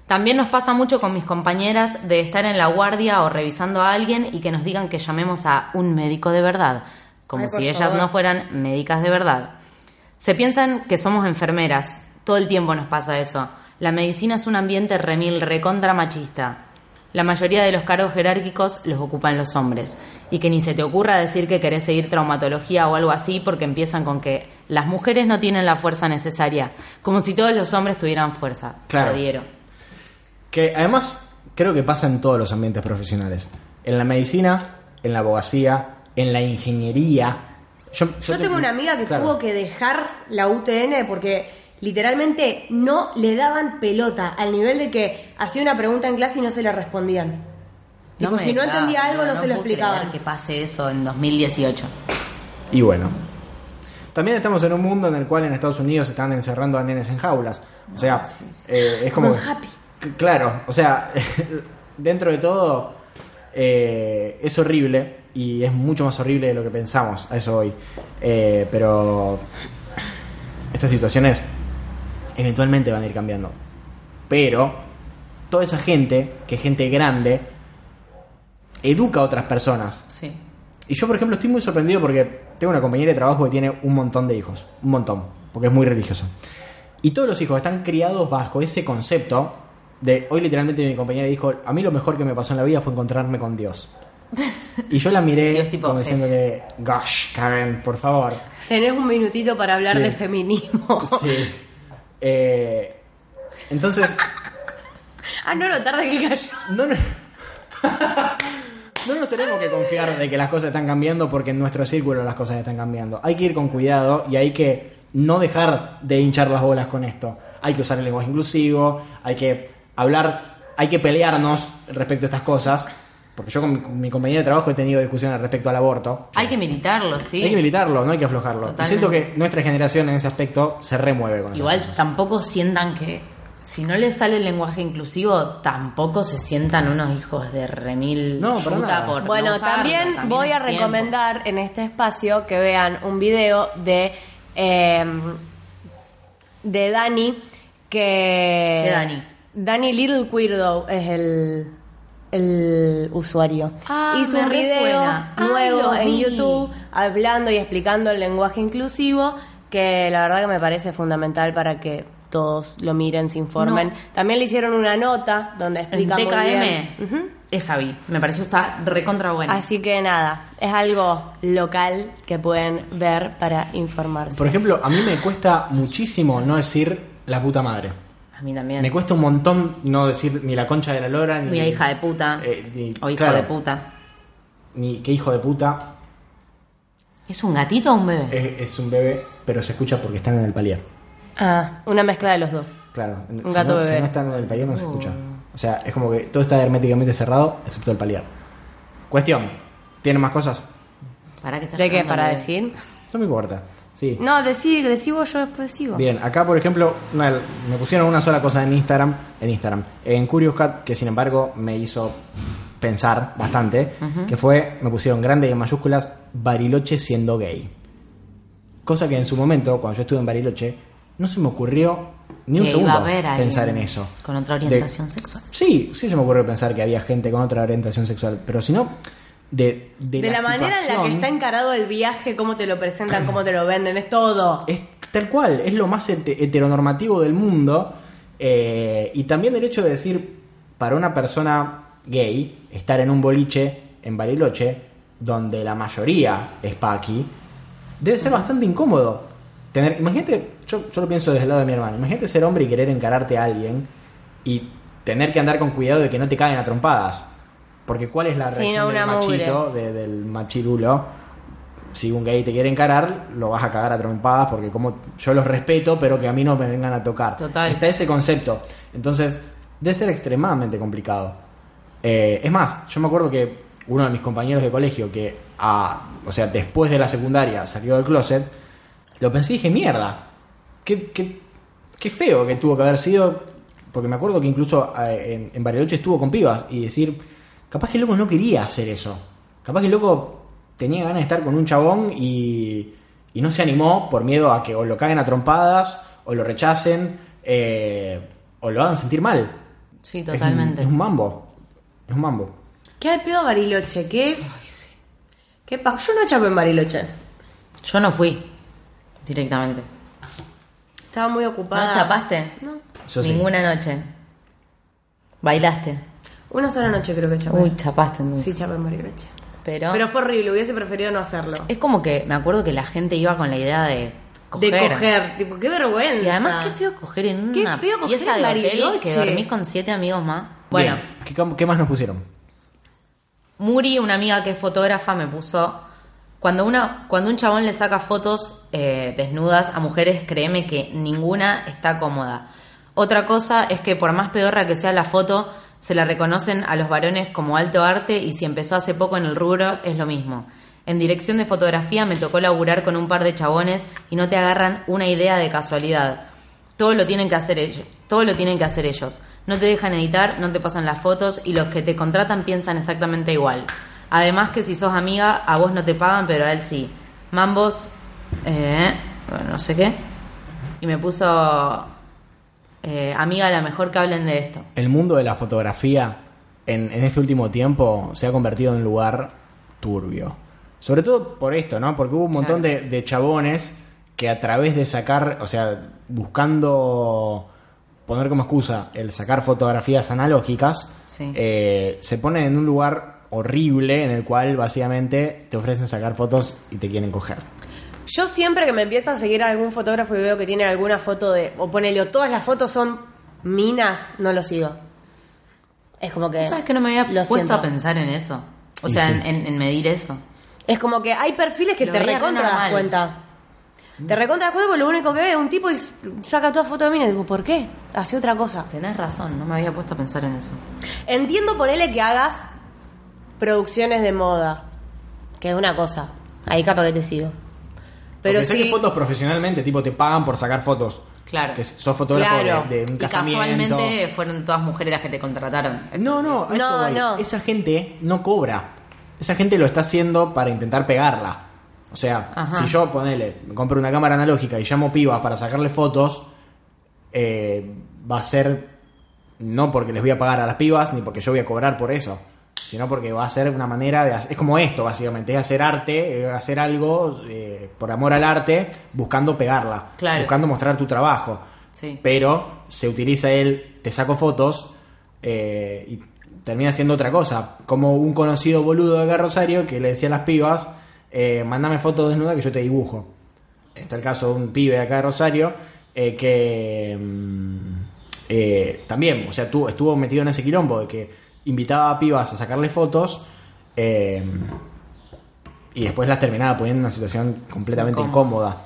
También nos pasa mucho con mis compañeras de estar en la guardia o revisando a alguien y que nos digan que llamemos a un médico de verdad. Como Ay, si ellas favor. no fueran médicas de verdad. Se piensan que somos enfermeras. Todo el tiempo nos pasa eso. La medicina es un ambiente remil recontra machista. La mayoría de los cargos jerárquicos los ocupan los hombres. Y que ni se te ocurra decir que querés seguir traumatología o algo así porque empiezan con que las mujeres no tienen la fuerza necesaria. Como si todos los hombres tuvieran fuerza. Claro. Jodiero. Que además creo que pasa en todos los ambientes profesionales. En la medicina, en la abogacía, en la ingeniería. Yo, Yo te- tengo una amiga que claro. tuvo que dejar la UTN porque literalmente no le daban pelota al nivel de que hacía una pregunta en clase y no se le respondían. Tipo, me si no entendía algo no, se lo explicaban. creer que pase eso en 2018. Y bueno. También estamos en un mundo en el cual en Estados Unidos están encerrando a nenes en jaulas. O sea, eh, es como... Happy. Claro, o sea, [LAUGHS] dentro de todo eh, es horrible y es mucho más horrible de lo que pensamos, a eso hoy. pero estas situaciones eventualmente van a ir cambiando. Pero toda esa gente, que es gente grande, educa a otras personas. Sí. Y yo, por ejemplo, estoy muy sorprendido porque tengo una compañera de trabajo que tiene un montón de hijos. Un montón. Porque es muy religioso. Y todos los hijos están criados bajo ese concepto de... Hoy literalmente mi compañera dijo, a mí lo mejor que me pasó en la vida fue encontrarme con Dios. [LAUGHS] Y yo la miré Dios tipo, como diciendo que, gosh, Karen, por favor. Tenés un minutito para hablar Sí. de feminismo. Sí. Eh, entonces, [LAUGHS] ah, no, lo tarde que cayó. no, no, no nos tenemos que confiar de que las cosas están cambiando porque en nuestro círculo las cosas están cambiando. Hay que ir con cuidado y hay que no dejar de hinchar las bolas con esto. Hay que usar el lenguaje inclusivo, hay que hablar, hay que pelearnos respecto a estas cosas. Porque yo con mi, mi compañera de trabajo he tenido discusiones respecto al aborto. Hay que militarlo, sí. Hay que militarlo, no hay que aflojarlo. Y siento que nuestra generación en ese aspecto se remueve con Igual cosas. tampoco sientan que si no les sale el lenguaje inclusivo, tampoco se sientan unos hijos de remil No, por no Bueno, usarlo, también, voy a tiempo. recomendar en este espacio que vean un video de eh, de Dani que ¿Qué Dani? Dani Little Queerdo es el el usuario. Ah, Hizo me un video resuena. Ah, nuevo en vi. YouTube hablando y explicando el lenguaje inclusivo que la verdad que me parece fundamental para que todos lo miren, se informen. No. También le hicieron una nota donde explica muy bien. Esa vi. Me pareció está recontra buena. Así que nada, es algo local que pueden ver para informarse. Por ejemplo, a mí me cuesta muchísimo no decir la puta madre. A mí también. Me cuesta un montón no decir ni la concha de la lora, ni, Ni la hija de puta. eh, ni- o hijo claro, de puta. Ni qué hijo de puta. ¿Es un gatito o un bebé? Es, es un bebé, pero se escucha porque están en el palier. Ah, una mezcla de los dos. Claro. Un si gato no, bebé. Si no están en el palier no se escucha. O sea, es como que todo está herméticamente cerrado, excepto el palier. Cuestión. ¿Tienen más cosas? ¿Para qué estás ¿De qué? ¿Para decir? No me importa. Sí. No, decí, decí vos, yo después sigo. Bien, acá por ejemplo, una- me pusieron una sola cosa en Instagram, en Instagram, en Curious Cat, que sin embargo me hizo pensar bastante, que fue, me pusieron grande y en mayúsculas, Bariloche siendo gay. Cosa que en su momento, cuando yo estuve en Bariloche, no se me ocurrió ni un segundo pensar en eso. Con otra De- orientación sexual. Sí, sí se me ocurrió pensar que había gente con otra orientación sexual, pero si no, de, de, De, la, manera en la que está encarado el viaje, cómo te lo presentan, cómo te lo venden, es todo. Es tal cual, es lo más hete- heteronormativo del mundo. eh, y también el hecho de decir, para una persona gay, estar en un boliche en Bariloche, donde la mayoría es paqui, debe ser bastante incómodo. Tener, imagínate, yo, yo lo pienso desde el lado de mi hermano, imagínate ser hombre y querer encararte a alguien y tener que andar con cuidado de que no te caigan a trompadas. Porque cuál es la Sí, reacción no, del mugre. machito, de- del machirulo? Si un gay te quiere encarar, lo vas a cagar a trompadas porque como yo los respeto, pero que a mí no me vengan a tocar. Total. Está ese concepto. Entonces, debe ser extremadamente complicado. Eh, es más, yo me acuerdo que uno de mis compañeros de colegio que, o sea, después de la secundaria salió del closet, lo pensé y dije, mierda, qué, qué, qué feo que tuvo que haber sido, porque me acuerdo que incluso eh, en, en Bariloche estuvo con pibas y decir, capaz que el loco no quería hacer eso, capaz que el loco tenía ganas de estar con un chabón y, y no se animó por miedo a que o lo caguen a trompadas, o lo rechacen, eh, o lo hagan sentir mal. Sí, Es un- totalmente. Es un, mambo. Es un mambo. ¿Qué al pedo Bariloche? ¿Qué? ¿Qué pa- Yo no chapo en Bariloche. Yo no fui directamente. Estaba muy ¿No ocupada. chapaste? No. Yo sí. Ninguna noche. ¿Bailaste? Una sola noche creo que chapé. Uy, chapaste entonces. Sí, chapé en Bariloche. Pero, Pero fue horrible, hubiese preferido no hacerlo. es como que me acuerdo que la gente iba con la idea de coger. De coger, tipo, qué vergüenza. Y además, qué feo coger en Qué una feo coger pieza en de hotel Bariloche. que dormís con siete amigos más. Bueno, Bien. ¿Qué, qué más nos pusieron? Muri, una amiga que es fotógrafa, me puso. Cuando, una, cuando un chabón le saca fotos eh, desnudas a mujeres, créeme que ninguna está cómoda. Otra cosa es que por más pedorra que sea la foto, se la reconocen a los varones como alto arte y si empezó hace poco en el rubro es lo mismo. En dirección de fotografía me tocó laburar con un par de chabones y no te agarran una idea de casualidad. Todo lo tienen que hacer ellos. Todo lo tienen que hacer ellos. No te dejan editar, no te pasan las fotos y los que te contratan piensan exactamente igual. Además que si sos amiga, a vos no te pagan, pero a él sí. Mambos, eh, no sé qué. Y me puso, eh, amiga, la mejor que hablen de esto. El mundo de la fotografía en, en este último tiempo se ha convertido en un lugar turbio. Sobre todo por esto, ¿no? Porque hubo un montón de, de chabones que a través de sacar, o sea, buscando poner como excusa el sacar fotografías analógicas, Sí. eh, se ponen en un lugar horrible en el cual básicamente te ofrecen sacar fotos y te quieren coger. Yo siempre que me empieza a seguir algún fotógrafo y veo que tiene alguna foto de. O ponele, o todas las fotos son minas, no lo sigo. Es como que. ¿Sabes que no me había lo puesto siento. a pensar en eso? O Y sea, sí. en, en- en medir eso. Es como que hay perfiles que Lo te recontra das cuenta. Te recontra das cuenta porque lo único que ve es un tipo y saca toda foto de mina. Y digo, ¿por qué? Hace otra cosa. Tenés razón, no me había puesto a pensar en eso. Entiendo por él que hagas producciones de moda, que es una cosa. Ahí capaz que te sigo. Pero sí. saques fotos profesionalmente, tipo te pagan por sacar fotos. Claro. Que sos fotógrafo Claro. de, de un Y casamiento. casualmente fueron todas mujeres las que te contrataron. Eso No, no, a eso No. Esa gente no cobra. Esa gente lo está haciendo para intentar pegarla. O sea, Ajá. si yo ponele, compro una cámara analógica y llamo pibas para sacarle fotos, eh, va a ser no porque les voy a pagar a las pibas ni porque yo voy a cobrar por eso, sino porque va a ser una manera de hacer, es como esto básicamente, es hacer arte, eh, hacer algo eh, por amor al arte, buscando pegarla, Claro. buscando mostrar tu trabajo Sí. pero se utiliza el te saco fotos eh, y termina siendo otra cosa. Como un conocido boludo de acá Rosario que le decía a las pibas, eh, mandame fotos desnuda que yo te dibujo. Está el caso de un pibe de acá de Rosario que mm, también, o sea, tu- estuvo metido en ese quilombo de que invitaba a pibas a sacarle fotos eh, y después las terminaba poniendo en una situación completamente Incómoda. incómoda.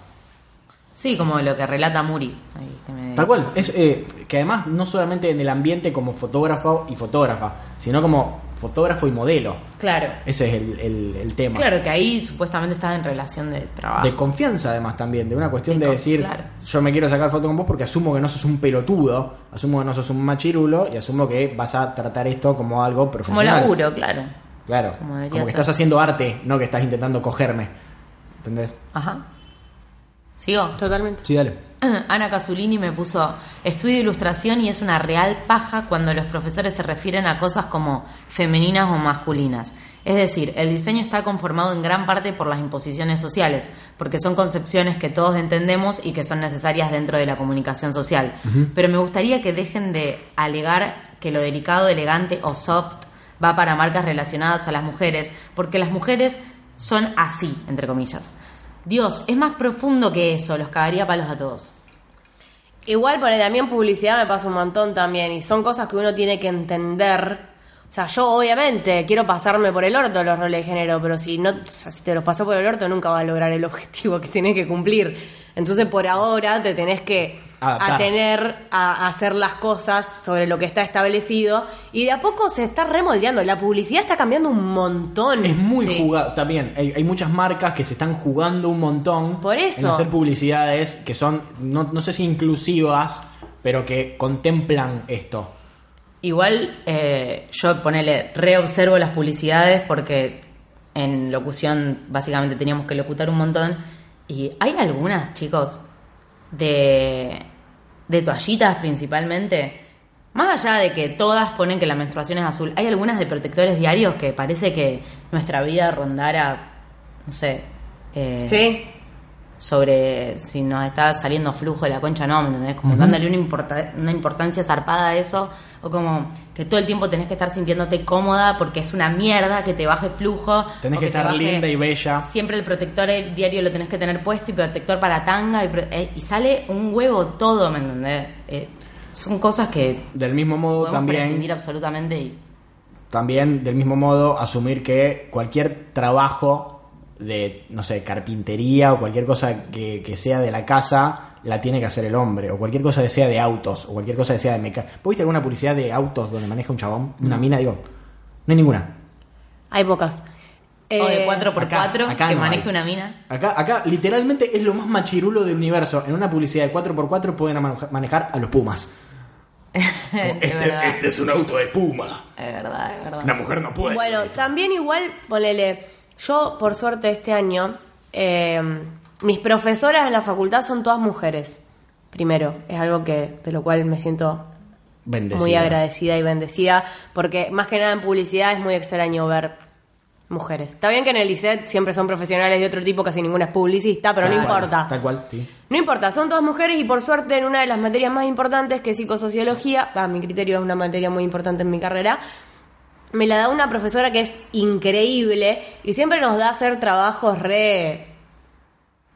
Sí, como lo que relata Muri. Ahí, que me- Tal cual, es, eh, que además no solamente en el ambiente como fotógrafo y fotógrafa, sino como fotógrafo y modelo. Claro. Ese es el, el- el tema. Claro, que ahí supuestamente estaba en relación de trabajo. De confianza además también, de una cuestión De decir, claro. yo me quiero sacar foto con vos porque asumo que no sos un pelotudo, asumo que no sos un machirulo y asumo que vas a tratar esto como algo como profesional. laburo, claro. Claro, Como como, que ser. estás haciendo arte, no que estás intentando cogerme. ¿Entendés? Ajá. ¿Sigo? Totalmente. Sí, dale. [CLEARS THROAT] Ana Casulini me puso, estudio ilustración y es una real paja cuando los profesores se refieren a cosas como femeninas o masculinas. Es decir, el diseño está conformado en gran parte por las imposiciones sociales, porque son concepciones que todos entendemos y que son necesarias dentro de la comunicación social. Pero me gustaría que dejen de alegar que lo delicado, elegante o soft va para marcas relacionadas a las mujeres, porque las mujeres son así, entre comillas. Dios, es más profundo que eso, los cagaría palos a todos. Igual por mí en publicidad me pasa un montón también y son cosas que uno tiene que entender. O sea, yo obviamente quiero pasarme por el orto los roles de género, pero si no, o sea, si te los pasó por el orto nunca vas a lograr el [LAUGHS] objetivo que tienes que cumplir. Entonces por ahora te tenés que Adaptar. atener a, a hacer las cosas sobre lo que está establecido y de a poco se está remoldeando. La publicidad está cambiando un montón. Es muy Sí. jugado. También hay, hay muchas marcas que se están jugando un montón. Por eso. En hacer publicidades que son, no, no sé si inclusivas, pero que contemplan esto. Igual eh, yo ponele, reobservo las publicidades porque en locución básicamente teníamos que locutar un montón. Y hay algunas, chicos, de, de toallitas principalmente. Más allá de que todas ponen que la menstruación es azul, hay algunas de protectores diarios que parece que nuestra vida rondara, no sé, eh, Sí. sobre si nos está saliendo flujo de la concha, no, ¿me entendés? Como dándole una, una importancia zarpada a eso, o como que todo el tiempo tenés que estar sintiéndote cómoda porque es una mierda que te baje flujo. Tenés que te estar baje- linda y bella. Siempre el protector el diario lo tenés que tener puesto y protector para tanga y, eh, y sale un huevo todo, ¿me entendés? Eh, son cosas que Del mismo modo también, absolutamente y también del mismo modo asumir que cualquier trabajo de, no sé, carpintería o cualquier cosa que, que sea de la casa la tiene que hacer el hombre, o cualquier cosa que sea de autos, o cualquier cosa que sea de mecánica. ¿Viste alguna publicidad de autos donde maneja un chabón? Una mina, digo. No hay ninguna. Hay pocas. o de Eh, 4x4 acá- acá que no maneje hay. una mina. Acá, acá literalmente es lo más machirulo del universo. En una publicidad de 4x4 pueden maneja- manejar a los pumas. [LAUGHS] es este, verdad, este es un auto de puma. es verdad, es verdad. Una mujer no puede. Bueno, también igual, ponele, yo por suerte este año, eh, mis profesoras en la facultad son todas mujeres. Primero, es algo que de lo cual me siento Bendecida. muy agradecida y bendecida, porque más que nada en publicidad es muy extraño ver mujeres. Está bien que en el ICET siempre son profesionales de otro tipo, casi ninguna es publicista, pero no cual, importa. Tal cual, sí. No importa, son todas mujeres y por suerte en una de las materias más importantes, que es psicosociología, a mi criterio es una materia muy importante en mi carrera, me la da una profesora que es increíble y siempre nos da a hacer trabajos re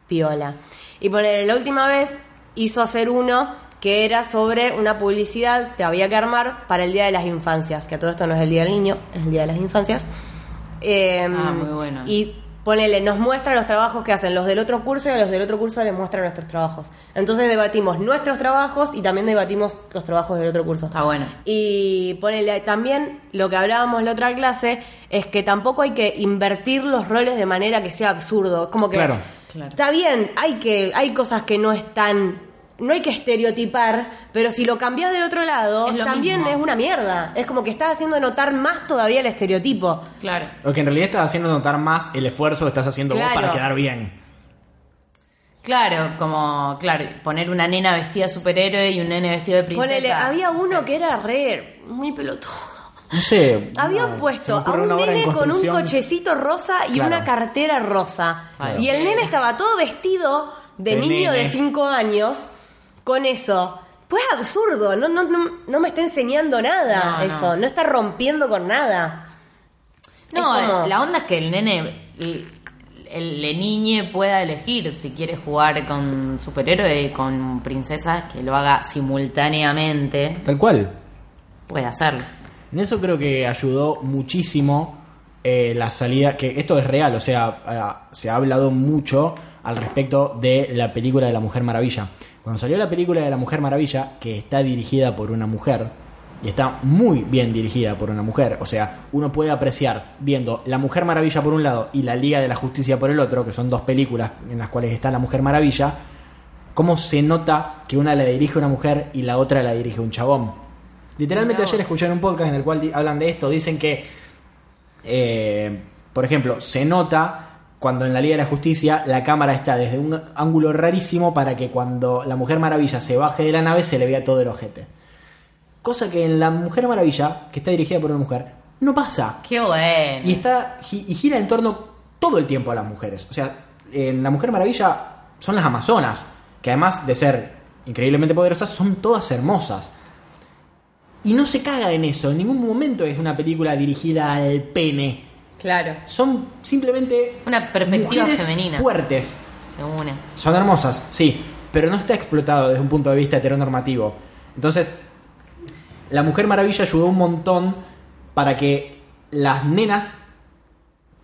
piola. Y poner la última vez hizo hacer uno que era sobre una publicidad que había que armar para el Día de las Infancias, que a todo esto no es el Día del Niño, es el Día de las Infancias. Eh, Ah, muy bueno Y ponele, nos muestra los trabajos que hacen los del otro curso y a los del otro curso les muestra nuestros trabajos. Entonces debatimos nuestros trabajos y también debatimos los trabajos del otro curso. Está bueno. Y ponele, también lo que hablábamos en la otra clase es que tampoco hay que invertir los roles de manera que sea absurdo. Como que Claro. Claro. está bien, hay que hay cosas que no están no hay que estereotipar, pero si lo cambias del otro lado, Es también mismo. es una mierda. Es como que estás haciendo notar más todavía el estereotipo. Claro. Lo que en realidad estás haciendo notar más el esfuerzo que estás haciendo Claro. vos para quedar bien. Claro, como, claro, poner una nena vestida de superhéroe y un nene vestido de princesa. Ponele, había no uno que era re muy pelotudo. No sé. Habían no, puesto a un nene con un cochecito rosa y Claro. una cartera rosa. Claro. Y el nene estaba todo vestido de, De niño nene. de 5 años con eso. Pues absurdo, no, no, no, no me está enseñando nada No, eso, no. está rompiendo con nada. No, como- la onda es que el nene, el, el, el niñe pueda elegir si quiere jugar con superhéroe y con princesa, que lo haga simultáneamente, Tal cual. puede hacerlo. En eso creo que ayudó muchísimo eh, la salida, que esto es real, o sea, eh, se ha hablado mucho al respecto de la película de la Mujer Maravilla. Cuando salió la película de la Mujer Maravilla, que está dirigida por una mujer, y está muy bien dirigida por una mujer, o sea, uno puede apreciar viendo La Mujer Maravilla por un lado y La Liga de la Justicia por el otro, que son dos películas en las cuales está la Mujer Maravilla, cómo se nota que una la dirige una mujer y la otra la dirige un chabón. Literalmente ayer escuché en un podcast en el cual hablan de esto, dicen que, eh, por ejemplo, se nota cuando en la Liga de la Justicia la cámara está desde un ángulo rarísimo para que cuando la Mujer Maravilla se baje de la nave se le vea todo el ojete. Cosa que en la Mujer Maravilla, que está dirigida por una mujer, no pasa. Qué bueno. Y está y gira en torno todo el tiempo a las mujeres. O sea, en La Mujer Maravilla son las Amazonas, que además de ser increíblemente poderosas, son todas hermosas. Y no se caga en eso, en ningún momento es una película dirigida al pene. Claro. Son simplemente Una perspectiva femenina. fuertes. De una. Son hermosas, sí, pero no está explotado desde un punto de vista heteronormativo. Entonces, la Mujer Maravilla ayudó un montón para que las nenas,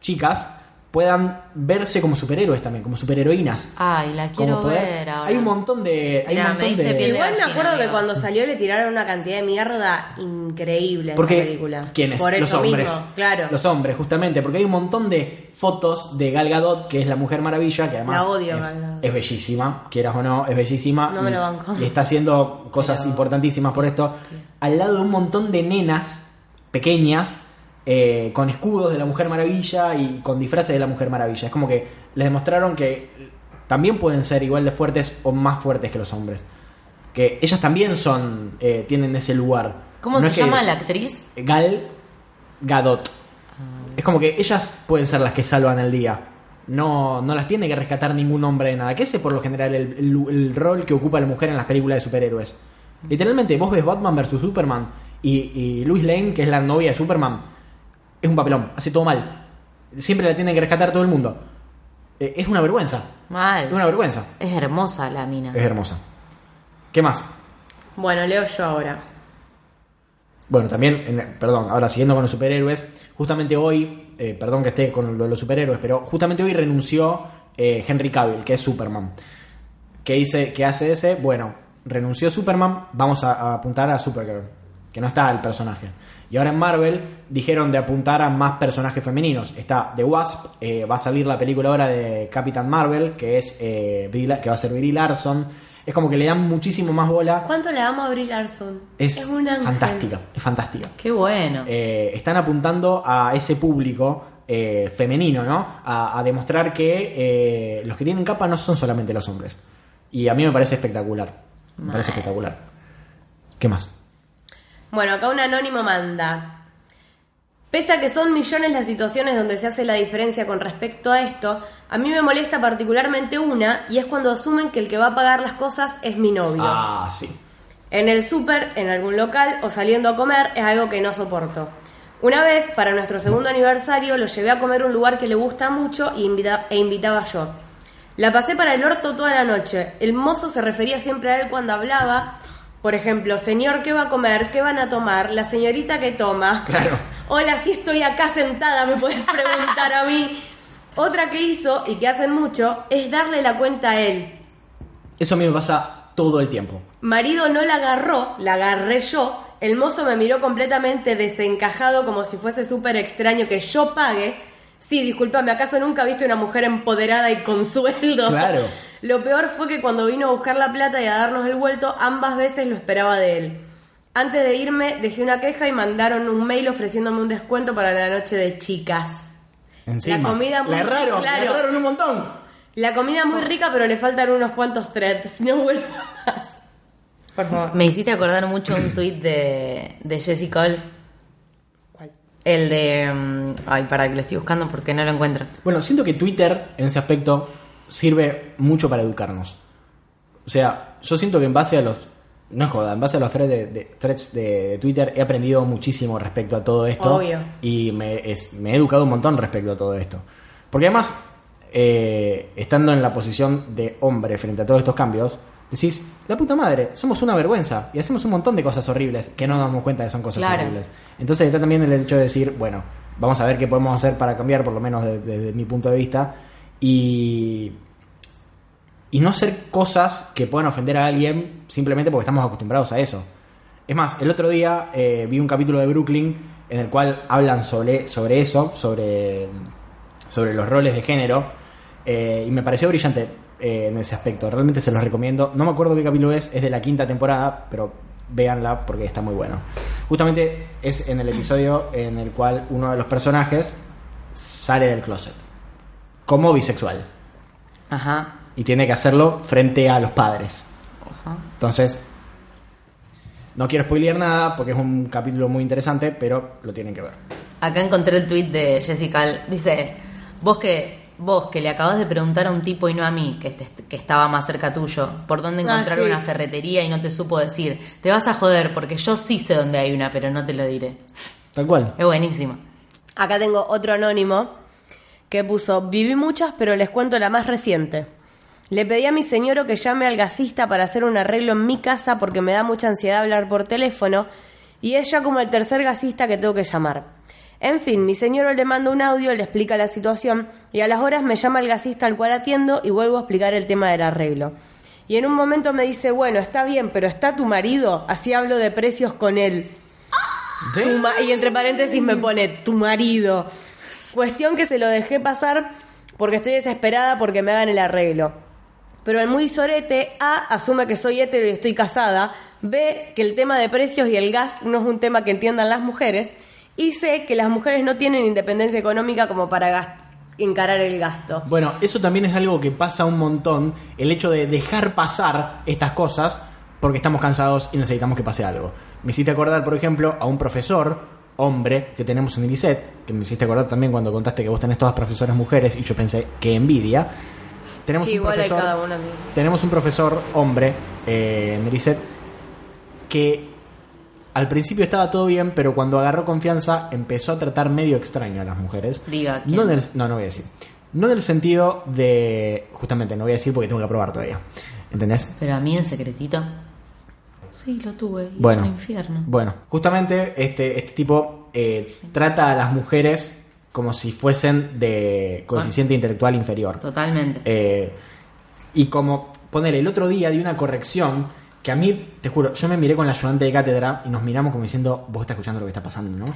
chicas, puedan verse como superhéroes también, como superheroínas. Ay, la quiero Como poder- ver ahora. Hay un montón de. Hay un me montón diste de. Igual me acuerdo que cuando salió le tiraron una cantidad de mierda increíble a Porque, esa película. ¿quiénes? Por los eso hombres. mismo, claro. Los hombres, justamente, porque hay un montón de fotos de Gal Gadot, que es la Mujer Maravilla, que además La odio, es, es bellísima, quieras o no, es bellísima. No me lo banco. Y está haciendo cosas Pero- importantísimas por esto. Al lado de un montón de nenas pequeñas, eh, con escudos de la Mujer Maravilla y con disfraces de la Mujer Maravilla. Es como que les demostraron que también pueden ser igual de fuertes o más fuertes que los hombres. Que ellas también son, eh, tienen ese lugar. ¿Cómo No se que- llama la actriz? Gal Gadot. Es como que ellas pueden ser las que salvan el día. No, no las tiene que rescatar ningún hombre de nada. Que ese por lo general el, el- el rol que ocupa la mujer en las películas de superhéroes. Literalmente, vos ves Batman vs Superman y, y Lois Lane, que es la novia de Superman, es un papelón, hace todo mal. Siempre la tiene que rescatar todo el mundo. Eh, es una vergüenza. Es Mal. una vergüenza. Es hermosa la mina. Es hermosa. ¿Qué más? Bueno, leo yo ahora. Bueno, también, en- perdón, ahora siguiendo con los superhéroes, justamente hoy, eh, perdón que esté con lo de los superhéroes, pero justamente hoy renunció eh, Henry Cavill, que es Superman. ¿Qué, dice, ¿Qué hace ese? Bueno, renunció Superman, vamos a, a apuntar a Supergirl, que no está el personaje. Y ahora en Marvel dijeron de apuntar a más personajes femeninos. Está The Wasp, eh, va a salir la película ahora de Capitán Marvel, que es eh, que va a ser Brie Larson. Es como que le dan muchísimo más bola. ¿Cuánto le amo a Brie Larson? Es, un ángel. fantástica, es fantástica. Qué bueno. Eh, están apuntando a ese público eh, femenino, ¿no? A, a demostrar que eh, los que tienen capa no son solamente los hombres. Y a mí me parece espectacular. Me parece espectacular. ¿Qué más? Bueno, acá un anónimo manda. Pese a que son millones las situaciones donde se hace la diferencia con respecto a esto, a mí me molesta particularmente una y es cuando asumen que el que va a pagar las cosas es mi novio. Ah, sí. En el súper, en algún local o saliendo a comer es algo que no soporto. Una vez, para nuestro segundo aniversario, lo llevé a comer a un lugar que le gusta mucho y invita- e invitaba yo. La pasé para el orto toda la noche. El mozo se refería siempre a él cuando hablaba. Por ejemplo, señor, ¿qué va a comer? ¿Qué van a tomar? La señorita que toma. Claro. [LAUGHS] Hola, si estoy acá sentada, me puedes preguntar a mí. Otra que hizo, y que hacen mucho, es darle la cuenta a él. Eso a mí me pasa todo el tiempo. Marido no la agarró, la agarré yo. El mozo me miró completamente desencajado como si fuese súper extraño que yo pague. Sí, discúlpame, ¿acaso nunca viste una mujer empoderada y con sueldo? Claro. [LAUGHS] Lo peor fue que cuando vino a buscar la plata y a darnos el vuelto, ambas veces lo esperaba de él. Antes de irme, dejé una queja y mandaron un mail ofreciéndome un descuento para la noche de chicas. Encima. La comida muy- La erraron, claro. la erraron un montón. La comida muy rica, pero le faltan unos cuantos threads. No vuelvo más. Por favor. Me hiciste acordar mucho un tuit de, de Jessie Cole. El de. mm, Ay, para que lo estoy buscando porque no lo encuentro. Bueno, siento que Twitter en ese aspecto sirve mucho para educarnos. O sea, yo siento que en base a los. No es joda, en base a los threads de, de- threads de Twitter he aprendido muchísimo respecto a todo esto. Obvio. Y me, es- me he educado un montón respecto a todo esto. Porque además, eh, estando en la posición de hombre frente a todos estos cambios, decís, la puta madre, somos una vergüenza y hacemos un montón de cosas horribles que no nos damos cuenta que son cosas Claro. horribles. Entonces está también el hecho de decir, bueno, vamos a ver qué podemos hacer para cambiar, por lo menos de- desde mi punto de vista, y, y no hacer cosas que puedan ofender a alguien simplemente porque estamos acostumbrados a eso. Es más, el otro día eh, vi un capítulo de Brooklyn en el cual hablan sobre, sobre eso, sobre, sobre los roles de género, eh, y me pareció brillante eh, en ese aspecto. Realmente se los recomiendo. No me acuerdo qué capítulo es, es de la quinta temporada, pero véanla porque está muy bueno. Justamente es en el episodio en el cual uno de los personajes sale del closet. como bisexual. Ajá. Y tiene que hacerlo frente a los padres. Ajá. Entonces, no quiero spoilear nada porque es un capítulo muy interesante, pero lo tienen que ver. Acá encontré el tweet de Jessica. Dice, vos que vos que le acabas de preguntar a un tipo y no a mí, que, te- que estaba más cerca tuyo, por dónde Ah, encontrar sí. una ferretería y no te supo decir, te vas a joder porque yo sí sé dónde hay una, pero no te lo diré. Tal cual. Es buenísimo. Acá tengo otro anónimo que puso, viví muchas, pero les cuento la más reciente. Le pedí a mi señoro que llame al gasista para hacer un arreglo en mi casa porque me da mucha ansiedad hablar por teléfono y es ya como el tercer gasista que tengo que llamar. En fin, mi señoro le manda un audio, le explica la situación y a las horas me llama el gasista al cual atiendo y vuelvo a explicar el tema del arreglo. Y en un momento me dice, bueno, está bien, pero ¿está tu marido? Así hablo de precios con él. ¿Sí? Y entre paréntesis me pone tu marido. Cuestión que se lo dejé pasar porque estoy desesperada porque me hagan el arreglo. Pero el muy sorete, A, asume que soy hetero y estoy casada. B, que el tema de precios y el gas no es un tema que entiendan las mujeres. Y C, que las mujeres no tienen independencia económica como para gas- encarar el gasto. Bueno, eso también es algo que pasa un montón, el hecho de dejar pasar estas cosas porque estamos cansados y necesitamos que pase algo. Me hiciste acordar, por ejemplo, a un profesor, hombre, que tenemos en el ISET, que me hiciste acordar también cuando contaste que vos tenés todas profesoras mujeres y yo pensé que envidia. Tenemos Sí, un igual hay profesor, cada una, tenemos un profesor hombre eh, en el ISET que al principio estaba todo bien, pero cuando agarró confianza empezó a tratar medio extraño a las mujeres. Diga, ¿quién? No, del- no, no voy a decir. No del sentido de... Justamente, no voy a decir porque tengo que probar todavía. ¿Entendés? Pero a mí en secretito. Sí, lo tuve. Y Bueno. es un infierno. Bueno, justamente este, este tipo eh, trata a las mujeres como si fuesen de coeficiente intelectual inferior. Totalmente. Eh, y como poner el otro día de una corrección que a mí, te juro, yo me miré con la ayudante de cátedra y nos miramos como diciendo, vos estás escuchando lo que está pasando, ¿no?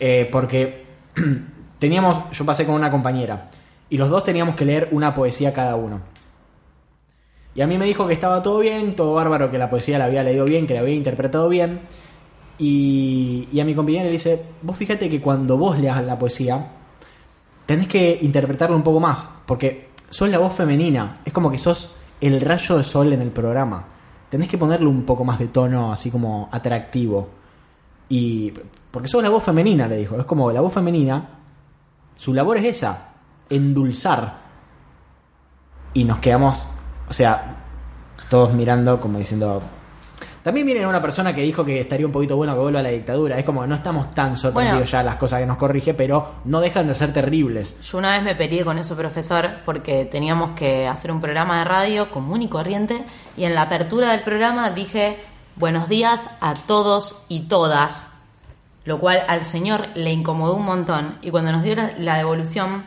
Eh, porque [CLEARS THROAT] teníamos, yo pasé con una compañera y los dos teníamos que leer una poesía cada uno. Y a mí me dijo que estaba todo bien, todo bárbaro, que la poesía la había leído bien, que la había interpretado bien. Y, a mi compañera le dice, vos fíjate que cuando vos leas la poesía, tenés que interpretarlo un poco más, porque sos la voz femenina, es como que sos el rayo de sol en el programa. Tenés que ponerle un poco más de tono así como atractivo. Y porque sos la voz femenina, le dijo, es como la voz femenina, su labor es esa, endulzar. Y nos quedamos, o sea, todos mirando como diciendo... También viene una persona que dijo que estaría un poquito bueno que vuelva a la dictadura. Es como que no estamos tan sorprendidos Bueno. ya las cosas que nos corrige, pero no dejan de ser terribles. Yo una vez me peleé con ese profesor porque teníamos que hacer un programa de radio común y corriente y en la apertura del programa dije buenos días a todos y todas, lo cual al señor le incomodó un montón y cuando nos dio la, la devolución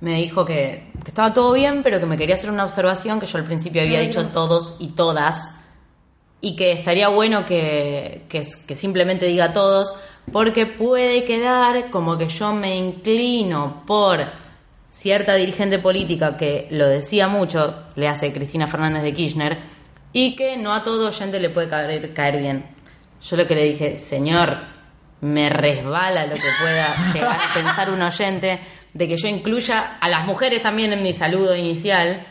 me dijo que, que estaba todo bien pero que me quería hacer una observación que yo al principio había dicho todos y todas y que estaría bueno que, que, simplemente diga todos, porque puede quedar como que yo me inclino por cierta dirigente política que lo decía mucho, le hace Cristina Fernández de Kirchner, y que no a todo oyente le puede caer, caer bien. Yo lo que le dije, señor, me resbala lo que pueda llegar a pensar un oyente de que yo incluya a las mujeres también en mi saludo inicial,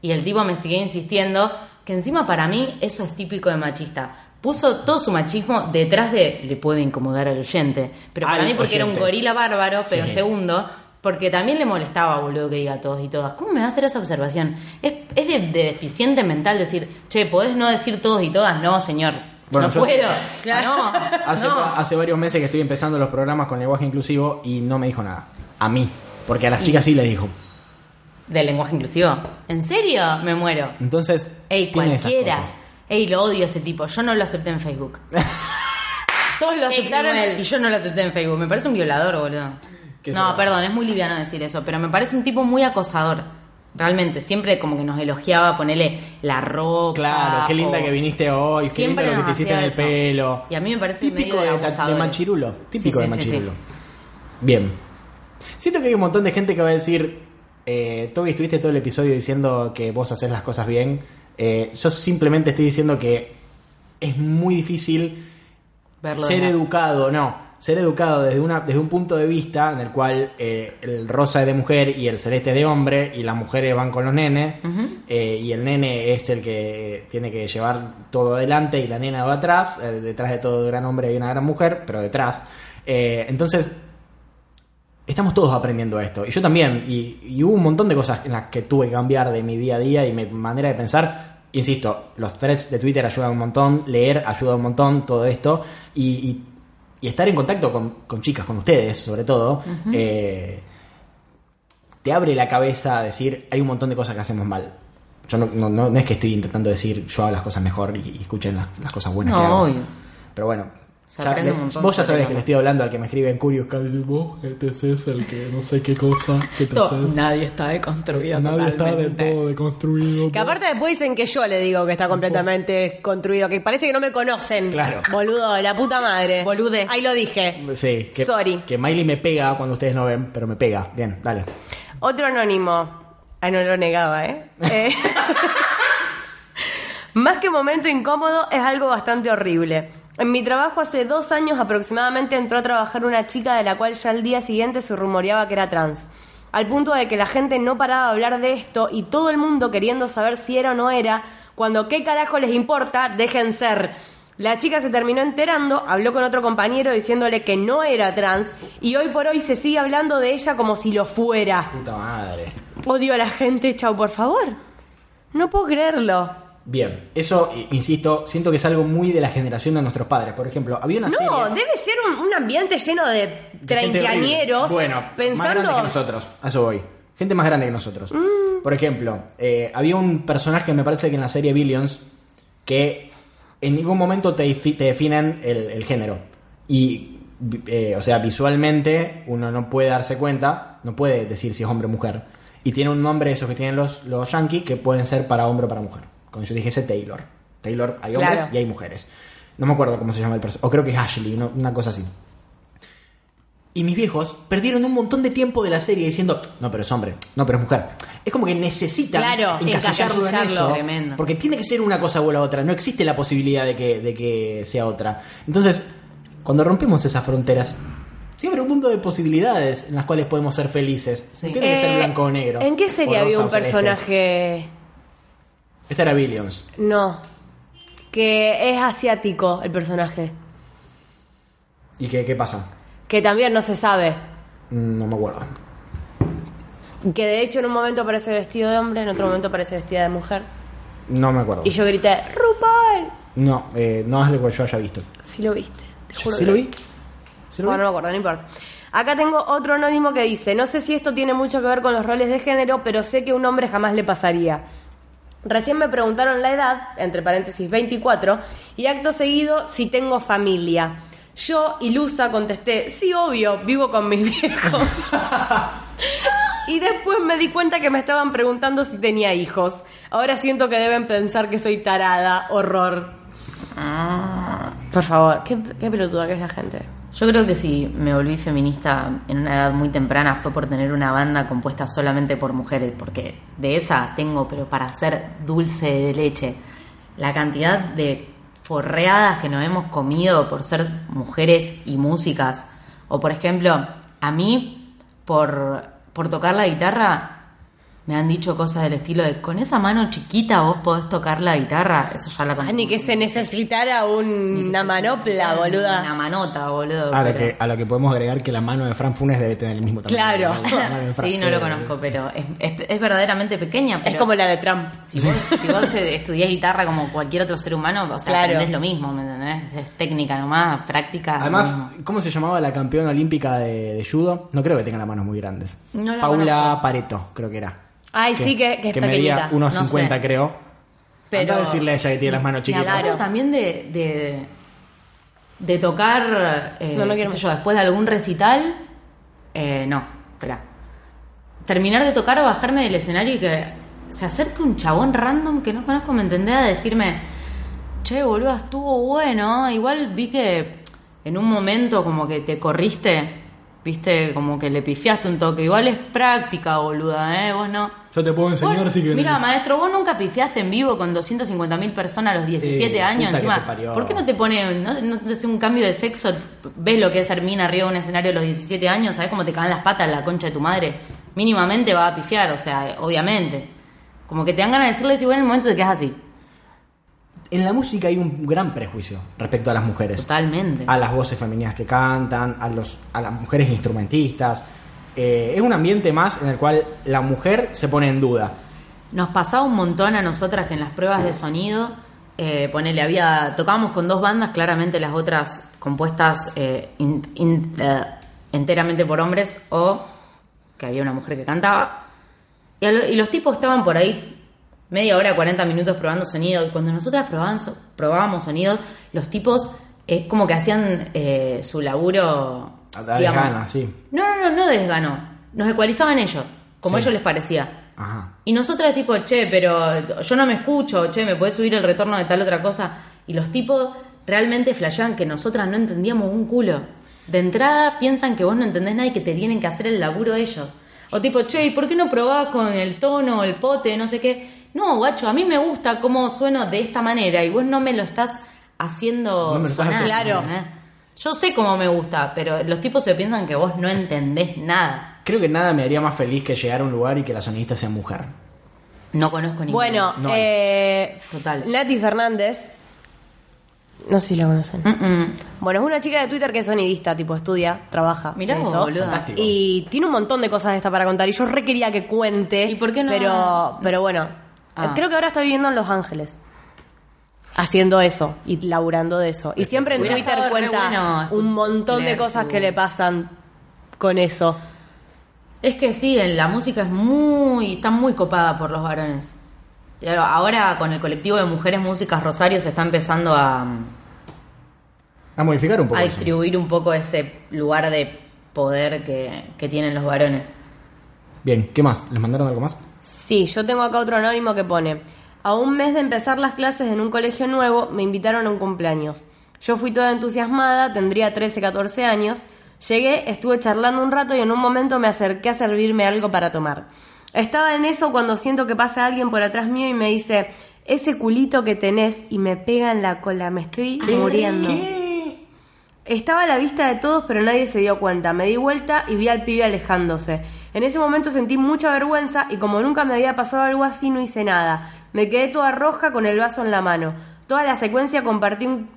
y el tipo me sigue insistiendo que encima para mí eso es típico de machista. Puso todo su machismo detrás de le puede incomodar al oyente. Pero para Al mí porque era un gorila bárbaro, pero Sí. segundo, porque también le molestaba, boludo, que diga todos y todas. ¿Cómo me va a hacer esa observación? Es, es de, de deficiente mental decir, che, ¿podés no decir todos y todas? No, señor. Bueno, no yo- puedo. Claro. No, [LAUGHS] Hace, no. hace varios meses que estoy empezando los programas con lenguaje inclusivo y no me dijo nada. A mí. Porque a las Y- chicas sí les dijo. Del lenguaje inclusivo. ¿En serio? Me muero. Entonces, Ey, tiene esas cualquiera. cosas. Ey, lo odio ese tipo. Yo no lo acepté en Facebook. [LAUGHS] Todos lo aceptaron cruel. y yo no lo acepté en Facebook. Me parece un violador, boludo. ¿Qué se No, perdón, es muy liviano decir eso, pero me parece un tipo muy acosador. Realmente, siempre como que nos elogiaba ponerle la ropa. Claro, qué linda o- que viniste hoy, qué Siempre lindo lo que nos te hiciste en hacía el eso. pelo. Y a mí me parece Típico medio de de, ta- de abusadores. machirulo. Típico Sí, de sí, machirulo. sí. Bien. Siento que hay un montón de gente que va a decir, eh, Toby, estuviste todo el episodio diciendo que vos haces las cosas bien. Eh, yo simplemente estoy diciendo que es muy difícil Verlo ser educado, no. ser educado desde, una, desde un punto de vista en el cual eh, el rosa es de mujer y el celeste es de hombre y las mujeres van con los nenes eh, y el nene es el que tiene que llevar todo adelante y la nena va atrás, eh, detrás de todo gran hombre hay una gran mujer, pero detrás. Entonces, estamos todos aprendiendo esto. Y yo también. Y, y hubo un montón de cosas en las que tuve que cambiar de mi día a día y mi manera de pensar. Insisto, los threads de Twitter ayudan un montón, leer ayuda un montón, todo esto. Y, y- y estar en contacto con, con chicas, con ustedes, sobre todo, eh, te abre la cabeza a decir, hay un montón de cosas que hacemos mal. Yo no, no, no- no es que estoy intentando decir, yo hago las cosas mejor y, escuchen las, las cosas buenas que hago. obvio. Pero bueno, Se ya aprende le- un montón vos ya sabés que le estoy hablando al que me escribe en Curious Cat vos, este es el que no sé qué cosa, que te haces. Nadie está deconstruido Nadie está del totalmente. todo deconstruido. Que aparte después dicen que yo le digo que está completamente construido, que parece que no me conocen. Claro. Boludo, de la puta madre. Boludez. Ahí lo dije. Sí, que, Sorry. que Miley me pega cuando ustedes no ven, pero me pega. Bien, dale. Otro anónimo. Ay, no lo negaba, ¿eh? Eh, [LAUGHS] [LAUGHS] Más que momento incómodo, es algo bastante horrible. En mi trabajo hace dos años aproximadamente entró a trabajar una chica de la cual ya al día siguiente se rumoreaba que era trans. Al punto de que la gente no paraba de hablar de esto y todo el mundo queriendo saber si era o no era, cuando qué carajo les importa, dejen ser. La chica se terminó enterando, habló con otro compañero diciéndole que no era trans y hoy por hoy se sigue hablando de ella como si lo fuera. Puta madre. Odio a la gente, chau, por favor. No puedo creerlo. Bien, eso, i- insisto, siento que es algo muy de la generación de nuestros padres. Por ejemplo, había una No, serie... debe ser un, un ambiente lleno de treintañeros. Bueno, más pensando. grande que nosotros, a eso voy. Gente más grande que nosotros. Mm. Por ejemplo, eh, había un personaje, me parece que en la serie Billions, que en ningún momento te, defi- te definen el, el género. Y, eh, o sea, visualmente uno no puede darse cuenta, no puede decir si es hombre o mujer. Y tiene un nombre, esos que tienen los, los yankees, que pueden ser para hombre o para mujer. Como yo dijese Taylor. Taylor, hay hombres Claro. y hay mujeres. No me acuerdo cómo se llama el personaje. O creo que es Ashley, una- una cosa así. Y mis viejos perdieron un montón de tiempo de la serie diciendo, no, pero es hombre, no, pero es mujer. Es como que necesitan Claro, encasillarlo en eso. Tremendo. Porque tiene que ser una cosa o la otra. No existe la posibilidad de que, de que sea otra. Entonces, cuando rompemos esas fronteras, siempre un mundo de posibilidades en las cuales podemos ser felices. Sí. Tiene que ser Eh, blanco o negro. ¿En qué serie había un celeste. Esta era Billions. No. Que es asiático el personaje. ¿Y qué, qué pasa? Que también no se sabe. Mm, No me acuerdo. Que de hecho en un momento parece vestido de hombre, en otro momento parece vestida de mujer. No me acuerdo. Y yo grité, ¡RuPaul! No, eh, no es algo que yo haya visto. Sí lo viste. Te juro ¿Sí que lo vi? ¿Sí lo Bueno, no me acuerdo, no importa. Acá tengo otro anónimo que dice, no sé si esto tiene mucho que ver con los roles de género, pero sé que a un hombre jamás le pasaría. Recién me preguntaron la edad, entre paréntesis 24, y acto seguido si tengo familia. Yo, ilusa, contesté, sí, obvio, vivo con mis [LAUGHS] viejos. y después me di cuenta que me estaban preguntando si tenía hijos. Ahora siento que deben pensar que soy tarada, horror. Ah. Por favor, qué, qué pelotuda que es la gente. Yo creo que si me volví feminista en una edad muy temprana fue por tener una banda compuesta solamente por mujeres, porque de esa tengo, pero para hacer dulce de leche. La cantidad de forreadas que nos hemos comido por ser mujeres y músicas. O por ejemplo, a mí, por, por tocar la guitarra, me han dicho cosas del estilo de con esa mano chiquita vos podés tocar la guitarra. Eso ya la Ah, conozco. ni que se necesitara un- una se manopla, necesitara boluda. Una manota, boludo. A lo, pero- que, a lo que podemos agregar que la mano de Fran Funes debe tener el mismo tamaño. Claro. Sí, no lo conozco, pero es, es- es verdaderamente pequeña. Pero Es como la de Trump. si vos, si vos estudiás guitarra como cualquier otro ser humano, o sea, Claro. aprendés lo mismo, ¿me entendés? Es técnica nomás, práctica. Además, no. ¿cómo se llamaba la campeona olímpica de, de judo? No creo que tenga las manos muy grandes. No la Paula conozco. Pareto, creo que era. Ay, sí, que, que es medía pequeñita. 1,50 No sé. creo. Pero- Anda a decirle a ella que tiene las manos chiquitas. hablando también de, de, de tocar, eh, No, no qué quiero sé más. yo, después de algún recital, eh, no, espera. Terminar de tocar o bajarme del escenario y que se acerque un chabón random que no conozco, me entendés, a decirme, che, boludo, estuvo bueno. Igual vi que en un momento como que te corriste Viste, como que le pifiaste un toque. Igual es práctica, boluda, ¿eh? Vos no. Yo te puedo enseñar Vos- si querés. Mira, maestro, vos nunca pifiaste en vivo con 250.000 personas a los 17 Eh, años. Encima, te. ¿por qué no te pone, no, no te hace un cambio de sexo? ¿Ves lo que es Hermina arriba de un escenario a los 17 años? ¿Sabes cómo te caen las patas la concha de tu madre? Mínimamente va a pifiar, o sea, obviamente. Como que te dan ganas de decirle igual en el momento de que es así. En la música hay un gran prejuicio respecto a las mujeres. Totalmente. A las voces femeninas que cantan, a, los, a las mujeres instrumentistas. Eh, es un ambiente más en el cual la mujer se pone en duda. Nos pasaba un montón a nosotras que en las pruebas de sonido, eh, ponele, había, tocábamos con dos bandas, claramente las otras compuestas eh, in- in- eh, enteramente por hombres o que había una mujer que cantaba. Y, a lo- y los tipos estaban por ahí media hora, 40 minutos probando sonido. Y cuando nosotras probábamos sonidos, los tipos es como que hacían eh, su laburo. A dar ganas, sí. No, no, no, no desganó. Nos ecualizaban ellos, como a ellos les parecía. Ajá. Y nosotras tipo, che, pero yo no me escucho, che, me puedes subir el retorno de tal otra cosa. Y los tipos realmente flashean que nosotras no entendíamos un culo. De entrada piensan que vos no entendés nada y que te tienen que hacer el laburo ellos. O tipo, che, ¿y por qué no probás con el tono, el pote, no sé qué? No, guacho, a mí me gusta cómo sueno de esta manera y vos no me lo estás haciendo No me lo estás haciendo. Claro. Yo sé cómo me gusta, pero los tipos se piensan que vos no entendés nada. Creo que nada me haría más feliz que llegar a un lugar y que la sonidista sea mujer. No conozco ningún Bueno, No hay. eh, Total. Nati Fernández. No sé si la conocen. Bueno, es una chica de Twitter que es sonidista, tipo estudia, trabaja. Mirá vos, eso. boluda. Fantástico. Y tiene un montón de cosas de esta para contar. Y yo re quería que cuente. ¿Y por qué no? Pero, pero bueno, Ah. creo que ahora está viviendo en Los Ángeles. Haciendo eso y laburando de eso. Y siempre en Hubiera Twitter estado re cuenta bueno un montón de leer cosas su- que le pasan con eso. Es que sí, en la música es muy, está muy copada por los varones. Y Ahora con el colectivo de mujeres músicas Rosario se está empezando a, A modificar un poco. a eso. distribuir un poco ese lugar de poder que, que tienen los varones. Bien, ¿qué más? ¿Les mandaron algo más? Sí, yo tengo acá otro anónimo que pone, a un mes de empezar las clases en un colegio nuevo, me invitaron a un cumpleaños. Yo fui toda entusiasmada, tendría 13, 14 años. Llegué, estuve charlando un rato y en un momento me acerqué a servirme algo para tomar. Estaba en eso cuando siento que pasa alguien por atrás mío y me dice, ese culito que tenés y me pega en la cola, me estoy muriendo. ¿Qué? Estaba a la vista de todos, pero nadie se dio cuenta. Me di vuelta y vi al pibe alejándose. En ese momento sentí mucha vergüenza y como nunca me había pasado algo así, no hice nada. Me quedé toda roja con el vaso en la mano. Toda la secuencia compartí un...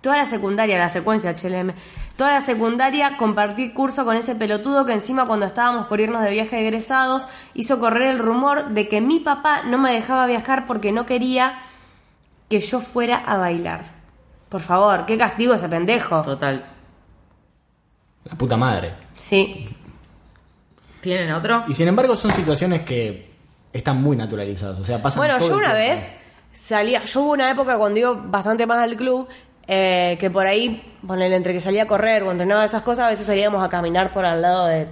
Toda la secundaria, la secuencia, HLM. Toda la secundaria compartí curso con ese pelotudo que encima cuando estábamos por irnos de viaje egresados hizo correr el rumor de que mi papá no me dejaba viajar porque no quería que yo fuera a bailar. Por favor, qué castigo ese pendejo. Total. La puta madre. Sí. ¿Tienen otro? Y sin embargo son situaciones que están muy naturalizadas. O sea, pasan Bueno, todo yo el una tiempo. vez salía, yo hubo una época cuando iba bastante más al club, eh, que por ahí, ponele, entre que salía a correr o entrenaba esas cosas, a veces salíamos a caminar por al lado de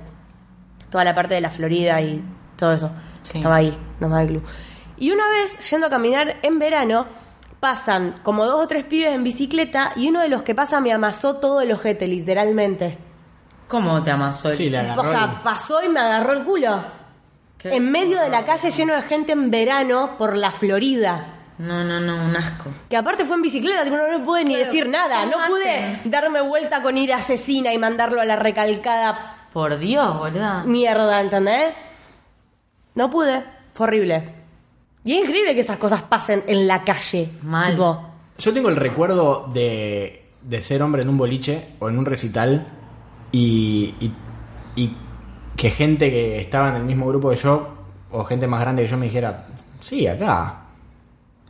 toda la parte de la Florida y todo eso. Sí. Estaba ahí, nomás del club. Y una vez, yendo a caminar en verano, pasan como dos o tres pibes en bicicleta y uno de los que pasa me amasó todo el ojete, literalmente. ¿Cómo te amasó? el- Sí, le agarró O sea, el- pasó y me agarró el culo. ¿Qué? En medio de la calle lleno de gente en verano por la Florida. No, no, no, un asco. Que aparte fue en bicicleta, tipo, no le pude ni Claro, decir nada. ¿cómo No pude hacen? darme vuelta con ir asesina y mandarlo a la recalcada Por Dios, boluda. mierda, ¿entendés? No pude. Fue horrible. Y es increíble que esas cosas pasen en la calle. Mal. Tipo, Yo tengo el recuerdo de, de ser hombre en un boliche o en un recital y, y, y que gente que estaba en el mismo grupo que yo o gente más grande que yo me dijera, sí, acá,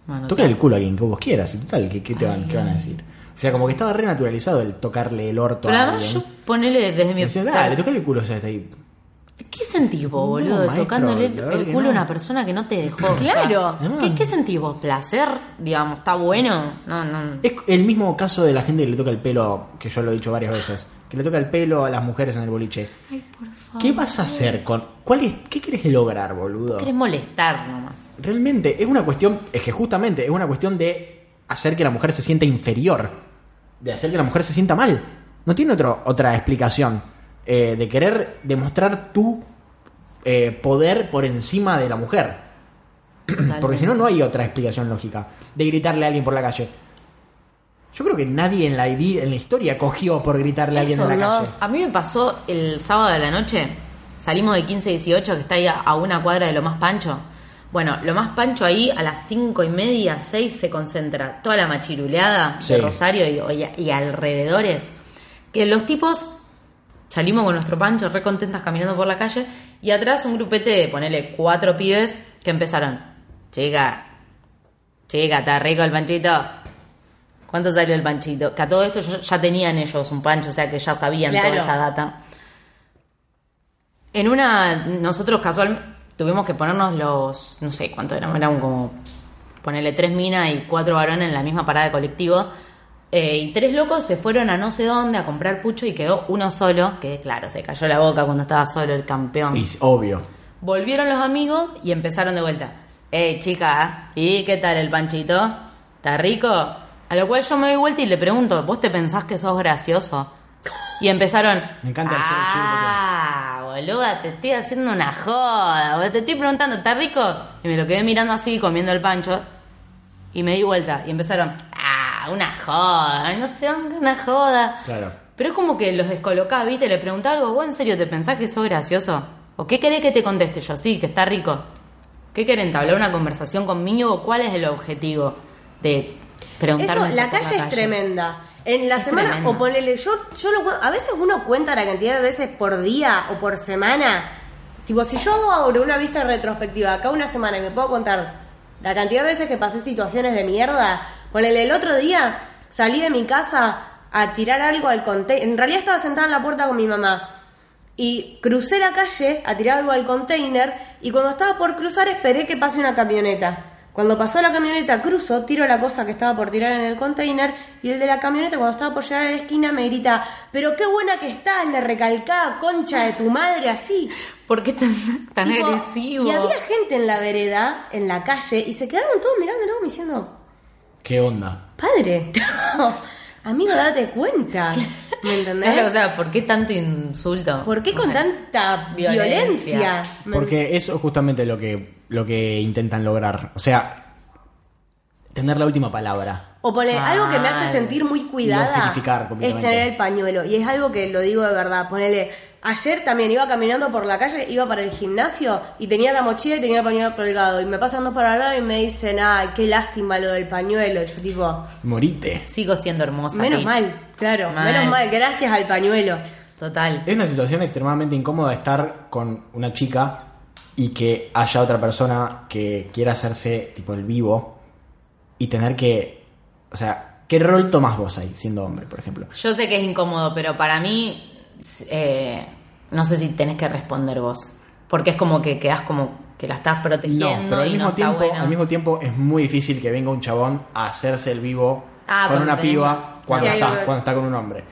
Bueno, toca el culo a quien que vos quieras y total, ¿qué, qué te van, qué van a decir? O sea, como que estaba re naturalizado el tocarle el orto Pero a además alguien. yo ponele desde mi... Me decía, dale, tocale el culo, o sea, está ahí. ¿Qué sentís vos, No, boludo, maestro, tocándole el culo a no. una persona que no te dejó? Claro. O sea, ¿qué, ¿Qué sentís vos? ¿Placer? Digamos, ¿está bueno? No, no. Es el mismo caso de la gente que le toca el pelo, que yo lo he dicho varias veces, que le toca el pelo a las mujeres en el boliche. Ay, por favor. ¿Qué vas a hacer con cuál es qué querés lograr, boludo? Querés molestar nomás. Realmente es una cuestión, es que justamente es una cuestión de hacer que la mujer se sienta inferior, de hacer que la mujer se sienta mal. No tiene otro, otra explicación. Eh, de querer demostrar tu eh, poder por encima de la mujer. [CLEARS THROAT] Porque si no, no hay otra explicación lógica de gritarle a alguien por la calle. Yo creo que nadie en la, en la historia cogió por gritarle a alguien en la ¿no? calle. A mí me pasó el sábado de la noche. Salimos de 15-18, que está ahí a, a una cuadra de lo más pancho. Bueno, lo más pancho ahí a las cinco y media, seis se concentra toda la machiruleada Sí. de Rosario y, y- y alrededores. Que los tipos salimos con nuestro pancho, re contentas caminando por la calle, y atrás un grupete de, ponele, cuatro pibes que empezaron. Chica, chica, está rico el panchito. ¿Cuánto salió el panchito? Que a todo esto ya tenían ellos un pancho, o sea que ya sabían Claro. toda esa data. En una, nosotros casualmente tuvimos que ponernos los, no sé cuánto eran, eran como ponerle tres minas y cuatro varones en la misma parada de colectivo. Eh, y tres locos se fueron a no sé dónde a comprar pucho y quedó uno solo, que claro, se cayó la boca cuando estaba solo el campeón. Y es obvio. Volvieron los amigos y empezaron de vuelta. Eh, chica, ¿y qué tal el panchito? ¿Está rico? A lo cual yo me doy vuelta y le pregunto, ¿vos te pensás que sos gracioso? Y empezaron. Me encanta el Ah, boluda, te estoy haciendo una joda. Te estoy preguntando, ¿está rico? Y me lo quedé mirando así, comiendo el pancho. Y me di vuelta. Y empezaron, ah, una joda. No sé, una joda. Claro. Pero es como que los descolocás, ¿viste? Le preguntás algo, ¿vos en serio te pensás que sos gracioso? ¿O qué querés que te conteste yo? Sí, que está rico. ¿Qué quieren entablar una conversación conmigo? ¿Cuál es el objetivo de preguntarme Eso, eso la por calle, es tremenda. En la Es semana, tremendo. o ponele, yo, yo lo a veces uno cuenta la cantidad de veces por día o por semana. Tipo, si yo hago ahora una vista retrospectiva, acá una semana y me puedo contar la cantidad de veces que pasé situaciones de mierda, ponele, el otro día salí de mi casa a tirar algo al container. En realidad estaba sentada en la puerta con mi mamá. Y crucé la calle a tirar algo al container y cuando estaba por cruzar esperé que pase una camioneta. Cuando pasó la camioneta cruzo, tiro la cosa que estaba por tirar en el container y el de la camioneta cuando estaba por llegar a la esquina me grita, pero qué buena que estás, le recalcaba concha de tu madre así. ¿Por qué tan, tan Tipo, agresivo? Y había gente en la vereda, en la calle, y se quedaron todos mirándolo diciendo, ¿Qué onda? padre, [LAUGHS] amigo, date cuenta. ¿Me entendés? Claro, o sea, ¿por qué tanto insulto? ¿Por qué con O sea, tanta violencia. Porque eso es justamente lo que, lo que intentan lograr. O sea, tener la última palabra. O poner algo que me hace sentir muy cuidada es tener el pañuelo. Y es algo que lo digo de verdad. Ponele, ayer también iba caminando por la calle, iba para el gimnasio y tenía la mochila y tenía el pañuelo colgado. Y me pasan dos para al lado y me dicen, ay, qué lástima lo del pañuelo. Y yo tipo, Morite. Sigo siendo hermosa. menos bitch. mal, claro, Mal. menos mal, gracias al pañuelo. Total. Es una situación extremadamente incómoda estar con una chica y que haya otra persona que quiera hacerse tipo el vivo y tener que. O sea, ¿qué rol tomás vos ahí siendo hombre, por ejemplo? Yo sé que es incómodo, pero para mí, eh, no sé si tenés que responder vos. Porque es como que quedás como que la estás No, protegiendo pero al y mismo, no está tiempo, bueno. al mismo tiempo es muy difícil que venga un chabón a hacerse el vivo Ah, con cuando una tenés- piba cuando, Sí, está, algo- cuando está con un hombre.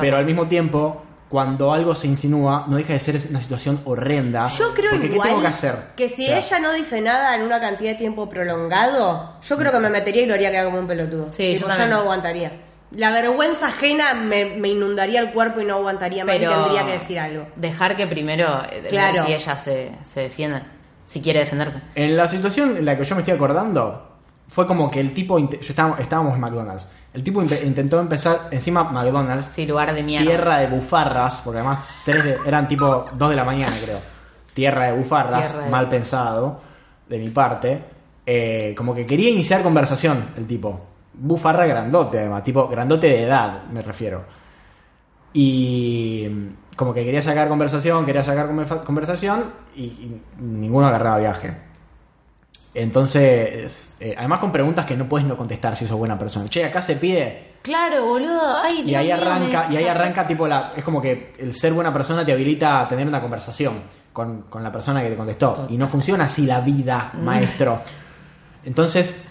Pero al mismo tiempo, cuando algo se insinúa, no deja de ser una situación horrenda. Yo creo porque igual ¿qué tengo que hacer? que si O sea, ella no dice nada en una cantidad de tiempo prolongado, yo creo que me metería y lo haría quedar como un pelotudo. Sí, Tipo, yo no aguantaría. La vergüenza ajena me, me inundaría el cuerpo y no aguantaría más y Pero tendría que decir algo. Dejar que primero eh, Claro. si ella se, se defiende, si quiere defenderse. En la situación en la que yo me estoy acordando, fue como que el tipo. Yo estábamos, estábamos en McDonald's. El tipo inte- intentó empezar encima McDonald's. Sí, lugar de mierda. Tierra de bufarras, porque además tres de- eran tipo 2 de la mañana, creo. Tierra de bufarras, Tierra de- mal pensado, de mi parte. Eh, como que quería iniciar conversación, el tipo. Bufarra grandote, además, tipo grandote de edad, me refiero. Y como que quería sacar conversación, quería sacar conversa- conversación y, y ninguno agarraba viaje. Entonces, eh, además con preguntas que no puedes no contestar si sos buena persona. Che, acá se pide Claro, boludo. Ay, y ahí mío, arranca, y ahí arranca tipo la, es como que el ser buena persona te habilita a tener una conversación con, con la persona que te contestó. Y no funciona así la vida, Mm. maestro. Entonces,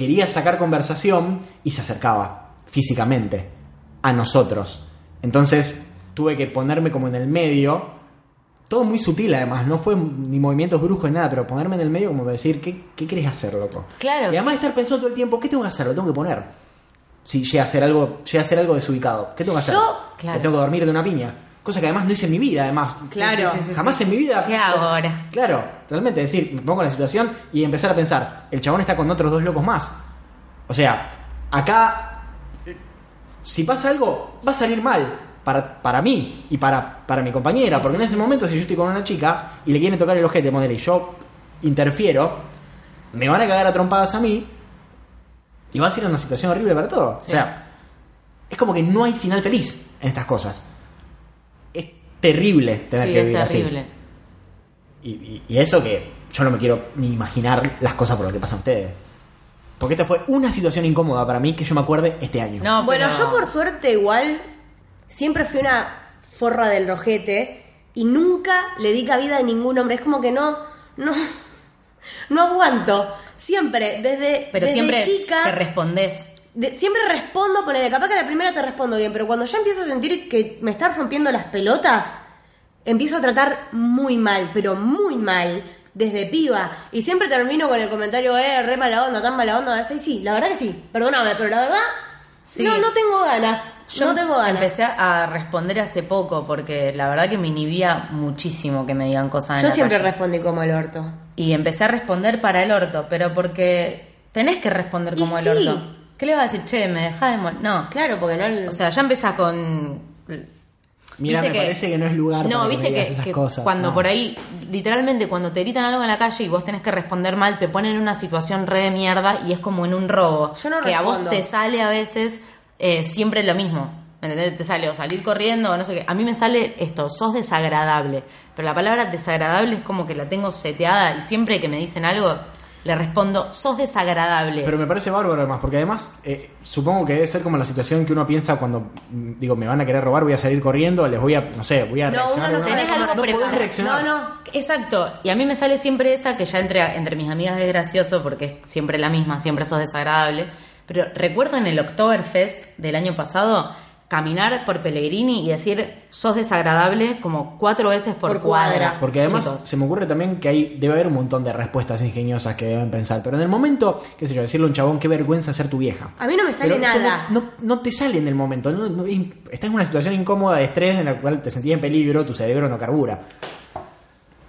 quería sacar conversación y se acercaba físicamente a nosotros. Entonces, tuve que ponerme como en el medio. Todo muy sutil además, no fue ni movimientos bruscos ni nada, pero ponerme en el medio como decir, ¿qué, qué querés hacer, loco? Claro. Y además estar pensando todo el tiempo, ¿qué tengo que hacer? Lo tengo que poner. si llega a ser algo, llega a ser algo desubicado? ¿Qué tengo que hacer? Yo- Claro. Me tengo que dormir de una piña. Cosa que además no hice en mi vida, además. Claro. Jamás en mi vida. ¿Qué hago ahora? Claro, realmente, es decir, me pongo en la situación y empezar a pensar, el chabón está con otros dos locos más. O sea, acá, eh, si pasa algo, va a salir mal para, para mí y para, para mi compañera, porque en ese momento, si yo estoy con una chica y le quieren tocar el ojete, modelo, y yo interfiero, me van a cagar a trompadas a mí y va a ser una situación horrible para todos. O sea, es como que no hay final feliz en estas cosas. Es terrible tener Sí, que es vivir así. terrible. Y, y- y eso que yo no me quiero ni imaginar las cosas por las que pasan ustedes. Porque esta fue una situación incómoda para mí que yo me acuerde este año. No, Bueno, pero- yo por suerte igual siempre fui una forra del rojete y nunca le di cabida a ningún hombre. Es como que no, no, [LAUGHS] no aguanto. Siempre, desde, Pero desde siempre chica, que respondés. De- siempre respondo, ponele, capaz que a la primera te respondo bien, pero cuando ya empiezo a sentir que me estás rompiendo las pelotas, empiezo a tratar muy mal, pero muy mal, desde piba. Y siempre termino con el comentario, eh, re mala onda, tan mala onda. Y sí, la verdad que sí, perdóname, pero la verdad, Sí. no, no tengo ganas. Yo no tengo ganas. empecé a responder hace poco porque la verdad que me inhibía muchísimo que me digan cosas en Yo la siempre calle. respondí como el orto. Y empecé a responder para el orto, pero porque tenés que responder Y como el sí. orto. ¿Qué le vas a decir? Che, me dejás de mol-". No. Claro, porque no. O sea, ya empezás con. Mira, me parece que no es lugar No, para que viste que, esas que cosas. cuando No. por ahí, literalmente, cuando te gritan algo en la calle y vos tenés que responder mal, te ponen en una situación re de mierda y es como en un robo. Yo no que a vos te sale a veces eh, siempre lo mismo. ¿Me entendés? Te sale o salir corriendo o no sé qué. A mí me sale esto, sos desagradable. Pero la palabra desagradable es como que la tengo seteada y siempre que me dicen algo, le respondo, sos desagradable. Pero me parece bárbaro además, porque además eh, supongo que debe ser como la situación que uno piensa cuando, mm, digo, me van a querer robar, voy a salir corriendo, les voy a, no sé, voy a No, reaccionar. uno no Tenés algo no podés reaccionar. No, no. Exacto, y a mí me sale siempre esa que ya entre, entre mis amigas es gracioso porque es siempre la misma, siempre sos desagradable. Pero recuerdo en el Oktoberfest del año pasado caminar por Pellegrini y decir sos desagradable como cuatro veces por, Por cuadra. cuadra. Porque además Chicos, se me ocurre también que hay, debe haber un montón de respuestas ingeniosas que deben pensar. Pero en el momento, qué sé yo, decirle a un chabón qué vergüenza ser tu vieja. A mí no me sale Pero eso nada. No, no, no te sale en el momento. no- no- estás en una situación incómoda de estrés en la cual te sentís en peligro, tu cerebro no carbura.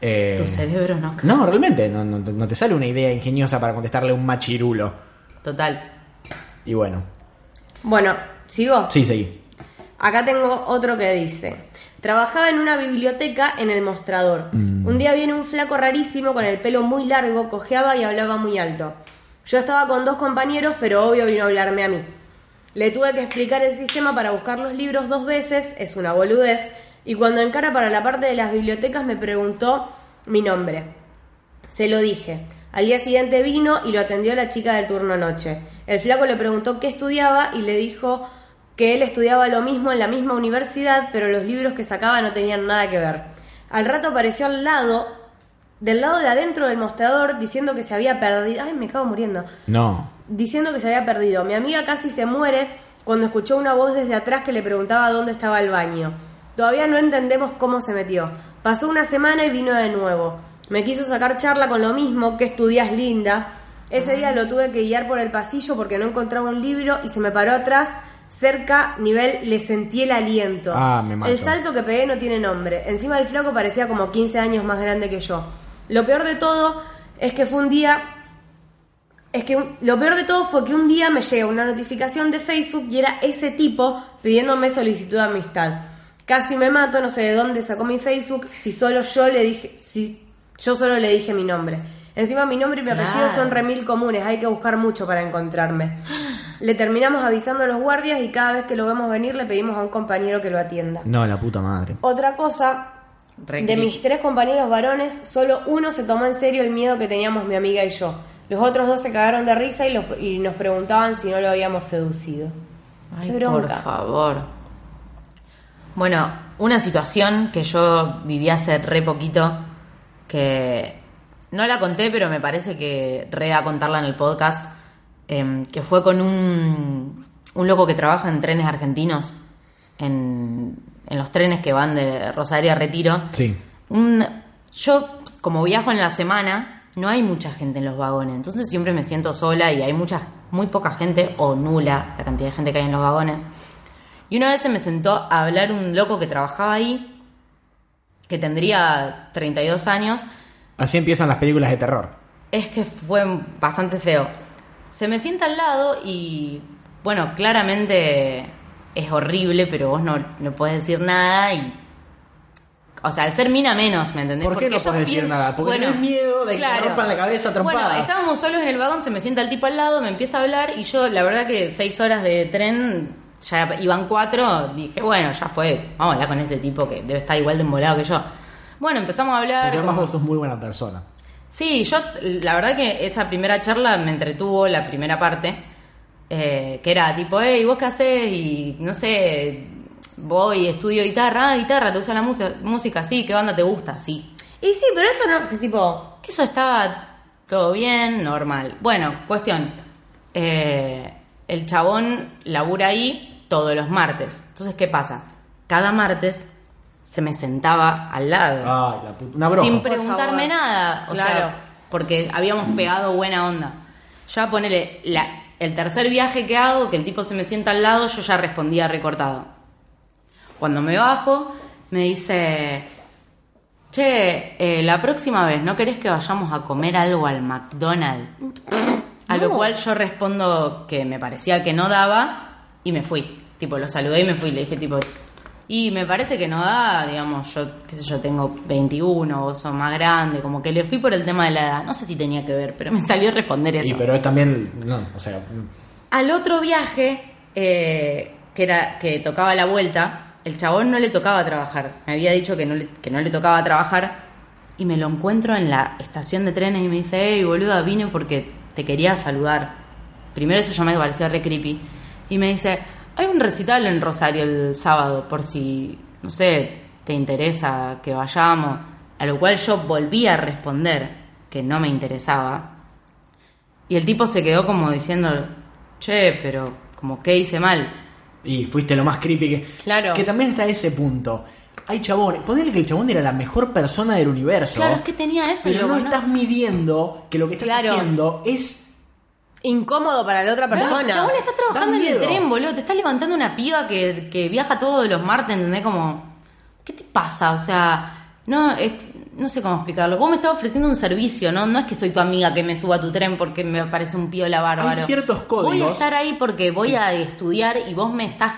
Eh, tu cerebro no. No, realmente, no, no, no te sale una idea ingeniosa para contestarle a un machirulo. Total. Y bueno, Bueno, ¿sigo? sí, seguí. Acá tengo otro que dice. Trabajaba en una biblioteca en el mostrador. Un día viene un flaco rarísimo con el pelo muy largo, cojeaba y hablaba muy alto. Yo estaba con dos compañeros, pero obvio vino a hablarme a mí. Le tuve que explicar el sistema para buscar los libros dos veces, es una boludez, y cuando encara para la parte de las bibliotecas me preguntó mi nombre. Se lo dije. Al día siguiente vino y lo atendió la chica del turno noche. El flaco le preguntó qué estudiaba y le dijo que él estudiaba lo mismo en la misma universidad, pero los libros que sacaba no tenían nada que ver. Al rato apareció al lado, del lado de adentro del mostrador, diciendo que se había perdido. Ay, me cago muriendo. No. Diciendo que se había perdido. Mi amiga casi se muere cuando escuchó una voz desde atrás que le preguntaba dónde estaba el baño. Todavía no entendemos cómo se metió. Pasó una semana y vino de nuevo. Me quiso sacar charla con lo mismo, que estudias linda. Ese día lo tuve que guiar por el pasillo porque no encontraba un libro y se me paró atrás, cerca, nivel, le sentí el aliento. Ah, me mato. El salto que pegué no tiene nombre. Encima el flaco parecía como 15 años más grande que yo. Lo peor de todo es que fue un día es que un- lo peor de todo fue que un día me llega una notificación de Facebook y era ese tipo pidiéndome solicitud de amistad. Casi me mato, no sé de dónde sacó mi Facebook, si solo yo le dije, si yo solo le dije mi nombre. Encima mi nombre y mi apellido Claro. son remil comunes, hay que buscar mucho para encontrarme. [GASPS] Le terminamos avisando a los guardias y cada vez que lo vemos venir le pedimos a un compañero que lo atienda. No, la puta madre. Otra cosa, de mis tres compañeros varones, solo uno se tomó en serio el miedo que teníamos mi amiga y yo. Los otros dos se cagaron de risa y, los- y nos preguntaban si no lo habíamos seducido. Ay, Qué por favor. Bueno, una situación que yo viví hace re poquito, que no la conté, pero me parece que re a contarla en el podcast, em, que fue con un, un loco que trabaja en trenes argentinos, en, en los trenes que van de Rosario a Retiro. Sí. Un- yo, como viajo en la semana, no hay mucha gente en los vagones, entonces siempre me siento sola y hay mucha, muy poca gente o nula la cantidad de gente que hay en los vagones. Y una vez se me sentó a hablar un loco que trabajaba ahí, que tendría 32 años, Así empiezan las películas de terror. es que fue bastante feo. Se me sienta al lado y, bueno, claramente es horrible, pero vos no, no podés decir nada y... O sea, al ser mina menos, ¿me entendés? ¿Por qué no yo podés decir nada? Porque tenés miedo de que te rompan la cabeza a trompadas. Bueno, estábamos solos en el vagón, se me sienta el tipo al lado, me empieza a hablar y yo, la verdad que seis horas de tren, ya iban cuatro, dije, bueno, ya fue, vamos a hablar con este tipo que debe estar igual de embolado que yo. Bueno, empezamos a hablar. Porque además como- vos sos muy buena persona. Sí, yo la verdad que esa primera charla me entretuvo la primera parte, eh, que era tipo, hey, ¿vos qué haces? Y no sé, voy, estudio guitarra, ah, guitarra, ¿te gusta la música? Música, sí, ¿qué banda te gusta? Sí. Y sí, pero eso no, es tipo... Eso estaba todo bien, normal. Bueno, cuestión, eh, el chabón labura ahí todos los martes. Entonces, ¿qué pasa? Cada martes se me sentaba al lado Ay, la puta. Una broma. sin preguntarme nada. O Claro. sea, porque habíamos pegado buena onda. Ya ponele, la, el tercer viaje que hago, que el tipo se me sienta al lado, yo ya respondía recortado. Cuando me bajo, me dice, che, eh, la próxima vez, ¿no querés que vayamos a comer algo al McDonald's? A lo No. cual yo respondo que me parecía que no daba y me fui. Tipo, lo saludé y me fui. Le dije, tipo, y me parece que no da, digamos, yo, qué sé yo, tengo 21, vos sos más grande, como que le fui por el tema de la edad. No sé si tenía que ver, pero me [LAUGHS] salió responder eso. Y pero es también. No, o sea. Al otro viaje, eh, que era que tocaba la vuelta, el chabón no le tocaba trabajar. Me había dicho que no le, que no le tocaba trabajar. Y me lo encuentro en la estación de trenes y me dice, hey, boluda, vine porque te quería saludar. Primero eso ya me pareció re creepy. Y me dice, hay un recital en Rosario el sábado, por si, no sé, te interesa que vayamos. A lo cual yo volví a responder que no me interesaba. Y el tipo se quedó como diciendo, che, pero como que hice mal. Y fuiste lo más creepy que. Claro. Que también está ese punto. Hay chabones. Ponele que el chabón era la mejor persona del universo. Claro, es que tenía eso. Pero loco, no ¿no? estás midiendo que lo que estás Claro. haciendo es. Incómodo para la otra persona. No, chabón, estás trabajando en el tren, boludo. Te estás levantando una piba que, que viaja todos los martes, ¿entendés? Como, ¿qué te pasa? O sea, no, es- no sé cómo explicarlo. Vos me estás ofreciendo un servicio, ¿no? No es que soy tu amiga que me suba a tu tren porque me parece un piola bárbaro. Hay ciertos Voy a códigos. estar ahí porque voy a estudiar y vos me estás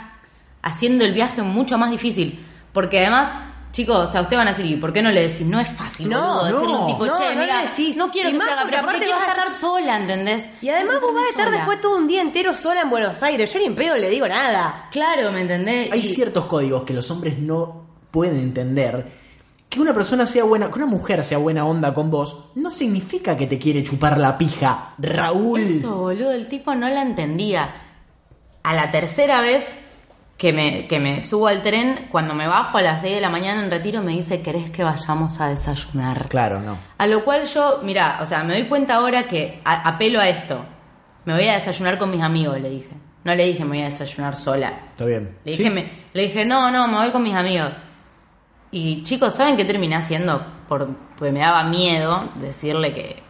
haciendo el viaje mucho más difícil. Porque además, chicos, o sea, ustedes van a decir, ¿y por qué no le decís? No es fácil, No, boludo, decirle a un no. tipo, No, che, no mira, le decís. no quiero Y que más te haga, porque pero aparte aparte vas a a estar sola, ¿entendés? Y además vos vas a estar sola. después todo un día entero sola en Buenos Aires. Yo ni en pedo le digo nada. Claro, ¿me entendés? Hay Y- ciertos códigos que los hombres no pueden entender. Que una persona sea buena, que una mujer sea buena onda con vos, no significa que te quiere chupar la pija, Raúl. Eso, boludo, el tipo no la entendía. A la tercera vez que me, que me subo al tren, cuando me bajo a las 6 de la mañana en retiro, me dice, ¿querés que vayamos a desayunar? Claro, no. A lo cual yo, mira, o sea, me doy cuenta ahora que a- apelo a esto. Me voy a desayunar con mis amigos, le dije. No le dije me voy a desayunar sola. Está bien. Le Sí. dije, me- le dije, no, no, me voy con mis amigos. Y chicos, ¿saben qué terminé haciendo? Por, porque me daba miedo decirle que,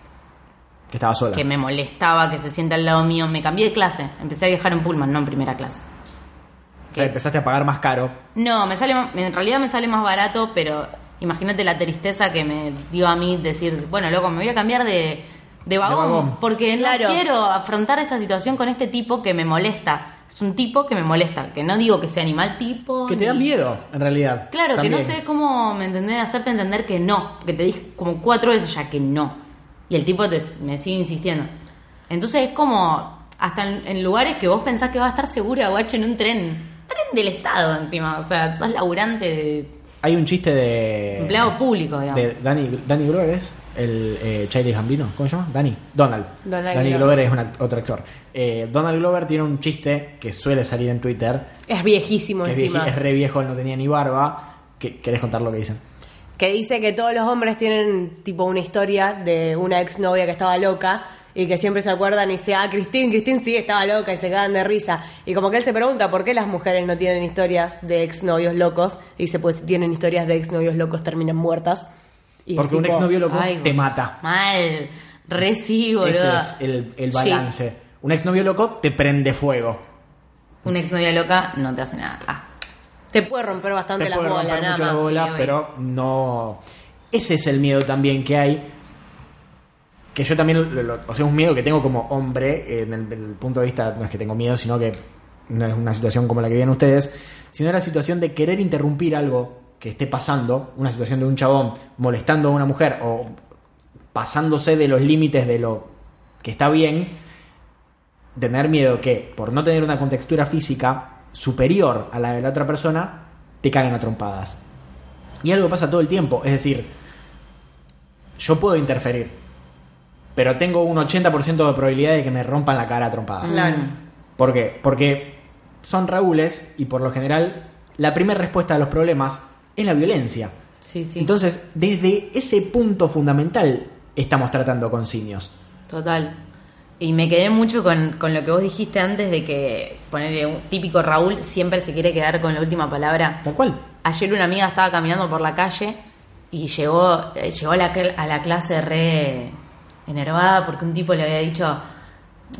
Que estaba sola. que me molestaba que se sienta al lado mío. Me cambié de clase. Empecé a viajar en Pullman, no en primera clase. O sea, empezaste a pagar más caro. No, me sale, más- en realidad me sale más barato, pero imagínate la tristeza que me dio a mí decir, bueno, loco, me voy a cambiar de, de vagón, vagón. porque Claro. no quiero afrontar esta situación con este tipo que me molesta. Es un tipo que me molesta, que no digo que sea ni mal tipo. Que te da miedo, en realidad. Claro, que no sé cómo, ¿me entendés? Hacerte entender que no, porque te dije como cuatro veces ya que no. Y el tipo te, me sigue insistiendo. Entonces es como, hasta en, en lugares que vos pensás que va a estar segura, guacho, en un tren. Tren del Estado encima, o sea, sos laburante de Hay un chiste de. empleado público, digamos. De Danny, Danny Glover es el eh, Childish Gambino, ¿cómo se llama? Danny, Donald. Donald Danny Glover. Glover es un act- otro actor. Eh, Donald Glover tiene un chiste que suele salir en Twitter, Es viejísimo que es, encima. vieji- es re viejo, él no tenía ni barba. que ¿Querés contar lo que dicen? Que dice que todos los hombres tienen tipo una historia de una exnovia que estaba loca y que siempre se acuerdan y dicen, ah, Cristín, Cristín sí estaba loca y se quedan de risa. Y como que él se pregunta por qué las mujeres no tienen historias de exnovios locos. Dice, pues tienen historias de exnovios locos terminan muertas. Y Porque es un tipo, exnovio loco Ay, te mata. Mal. Re sí, boludo. Ese es el, el balance. Un exnovio loco te prende fuego. Una exnovia loca no te hace nada. Ah, Te puede romper bastante Te la puede bola, romper nada mucho la bola, sí, pero no. Ese es el miedo también que hay. Que yo también, lo- o sea, un miedo que tengo como hombre, en el, punto de vista, no es que tengo miedo, sino que no es una situación como la que viven ustedes, sino la situación de querer interrumpir algo que esté pasando, una situación de un chabón molestando a una mujer o pasándose de los límites de lo que está bien, tener miedo que por no tener una contextura física superior a la de la otra persona, te caigan a trompadas. Y algo pasa todo el tiempo, es decir, yo puedo interferir, pero tengo un 80% de probabilidad de que me rompan la cara a trompadas. Claro. ¿Por qué? Porque son Raúles y por lo general la primera respuesta a los problemas es la violencia. sí, sí. Entonces, desde ese punto fundamental estamos tratando con simios. Total. Y me quedé mucho con, con lo que vos dijiste antes de que ponerle un típico Raúl siempre se quiere quedar con la última palabra. Tal cual. Ayer una amiga estaba caminando por la calle y llegó, eh, llegó a, la, a la clase re enervada porque un tipo le había dicho,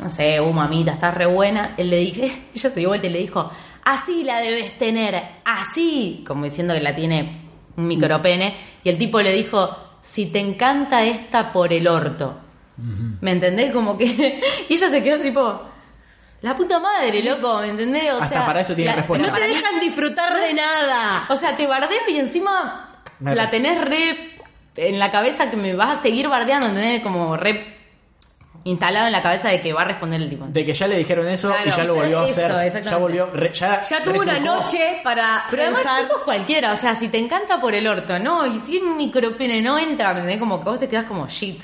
no sé, uh, mamita, estás re buena. Él le dije, [LAUGHS] ella se dio vuelta y le dijo, así la debes tener, así, como diciendo que la tiene un micropene. Y el tipo le dijo, si te encanta esta por el orto. ¿Me entendés? Como que... [LAUGHS] y ella se quedó tipo... La puta madre, loco, ¿me entendés? O Hasta sea, para eso tiene la- respuesta. No te dejan disfrutar de nada. o sea, te bardeo y encima la tenés re en la cabeza que me vas a seguir bardeando, ¿entendés? Como re instalado en la cabeza de que va a responder el tipo. De que ya le dijeron eso y ya lo volvió a eso, hacer. Ya volvió. re- ya, Ya tuvo una noche para Pero además, chicos, cualquiera, o sea, si te encanta por el orto, ¿no? Y si un micropene no entra, ¿me entendés? Como que vos te quedás como shit.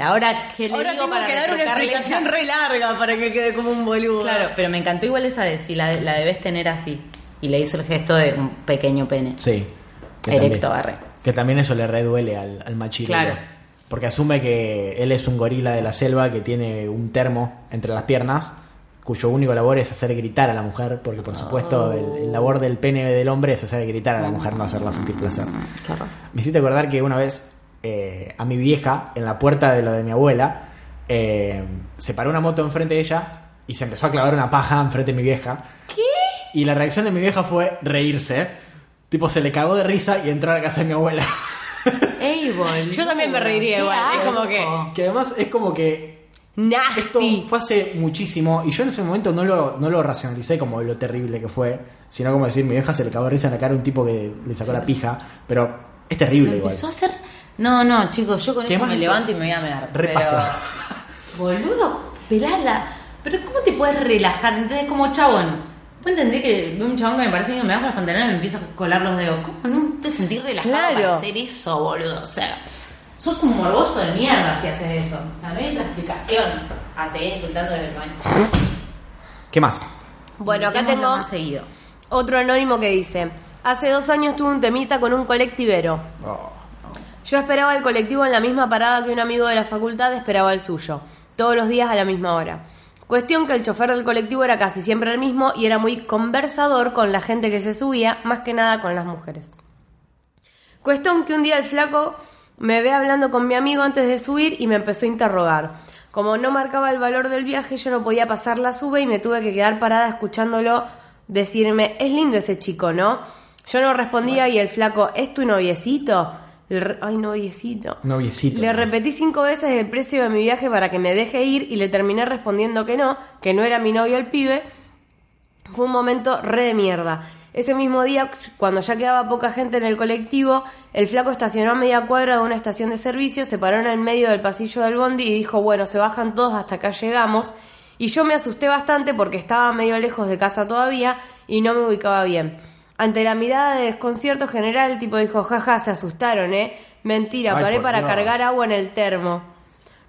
Ahora, ¿qué le Ahora digo tengo para que dar una explicación esa- re larga para que quede como un boludo. Claro, pero me encantó igual esa de si la, la debes tener así. Y le hizo el gesto de un pequeño pene. Sí. que Erecto, también- arre. Que también eso le reduele al, al machilero. Claro. Porque asume que él es un gorila de la selva que tiene un termo entre las piernas, cuyo único labor es hacer gritar a la mujer, porque por supuesto el, el labor del pene del hombre es hacer gritar a la mujer, no hacerla sentir placer. Horror. Me hiciste acordar que una vez eh, a mi vieja, en la puerta de lo de mi abuela, eh, se paró una moto enfrente de ella y se empezó a clavar una paja enfrente de mi vieja. ¿Qué? Y la reacción de mi vieja fue reírse. Tipo, se le cagó de risa y entró a la casa de mi abuela. Ey, boludo. Yo también me reiría igual, es como que- que además es como que esto Nasty. fue hace muchísimo y yo en ese momento no lo, no lo racionalicé como lo terrible que fue, sino como decir, mi vieja se le cagó de risa en la cara a un tipo que le sacó la pija, pero es terrible igual. Empezó a hacer. No, no, chicos, yo con ¿Qué esto me levanto y me voy a mear. Repasa. Pero, boludo, pelala. Pero ¿cómo te puedes relajar? ¿Entendés? Como chabón. ¿Puedes entender que veo un chabón que me parece que me bajo los pantalones y me empiezo a colar los dedos? ¿Cómo no te sentís relajado Claro. para hacer eso, boludo? O sea, sos un morboso de mierda si haces eso. O sea, no hay otra explicación a seguir insultando desde el baño. ¿Qué más? Bueno, acá tengo más seguido. otro anónimo que dice: Hace dos años tuve un temita con un colectivero. Oh. Yo esperaba el colectivo en la misma parada que un amigo de la facultad esperaba el suyo, todos los días a la misma hora. Cuestión que el chofer del colectivo era casi siempre el mismo y era muy conversador con la gente que se subía, más que nada con las mujeres. Cuestión que un día el flaco me ve hablando con mi amigo antes de subir y me empezó a interrogar. Como no marcaba el valor del viaje, yo no podía pasar la sube y me tuve que quedar parada escuchándolo decirme, es lindo ese chico, ¿no? Yo no respondía y el flaco, ¿es tu noviecito? Le Ay, noviecito. Noviecito. Le repetí cinco veces el precio de mi viaje para que me deje ir y le terminé respondiendo que no, que no era mi novio el pibe. Fue un momento re de mierda. Ese mismo día, cuando ya quedaba poca gente en el colectivo, el flaco estacionó a media cuadra de una estación de servicio, se paró en el medio del pasillo del bondi y dijo, bueno, se bajan todos hasta acá llegamos. Y yo me asusté bastante porque estaba medio lejos de casa todavía y no me ubicaba bien. Ante la mirada de desconcierto general, el tipo dijo, jaja, se asustaron, ¿eh? Mentira, Ay, paré para Dios. cargar agua en el termo.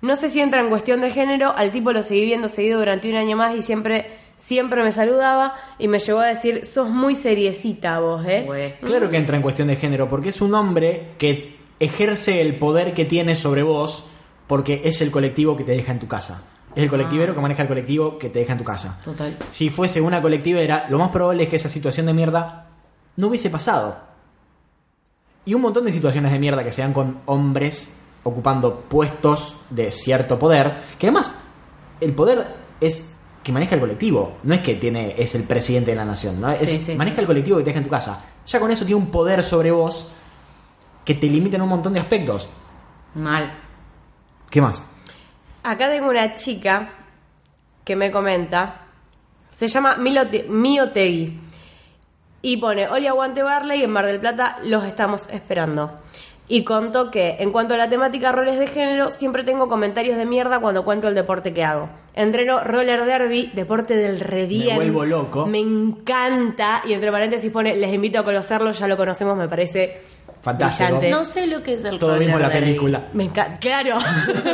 No sé si entra en cuestión de género, al tipo lo seguí viendo seguido durante un año más y siempre, siempre me saludaba y me llegó a decir, sos muy seriecita vos, ¿eh? Güey. Claro que entra en cuestión de género, porque es un hombre que ejerce el poder que tiene sobre vos porque es el colectivo que te deja en tu casa. Es el colectivero que maneja el colectivo que te deja en tu casa. Total. Si fuese una colectivera, lo más probable es que esa situación de mierda no hubiese pasado. Y un montón de situaciones de mierda que se dan con hombres ocupando puestos de cierto poder. Que además, el poder es que maneja el colectivo. No es que tiene es el presidente de la nación. ¿no? Sí, Es- sí, maneja el colectivo que te deja en tu casa. Ya con eso tiene un poder sobre vos que te limita en un montón de aspectos. Mal. ¿Qué más? Acá tengo una chica que me comenta. Se llama Milote- Miotegui. Y pone, Hola, aguante Barley, en Mar del Plata los estamos esperando. Y contó que, en cuanto a la temática roles de género, siempre tengo comentarios de mierda cuando cuento el deporte que hago. Entreno roller derby, deporte del re bien. vuelvo loco. Me encanta. Y entre paréntesis pone, les invito a conocerlo, ya lo conocemos, me parece Fantástico. brillante. No sé lo que es el Todos roller vimos la derby. película. Me encanta. Claro.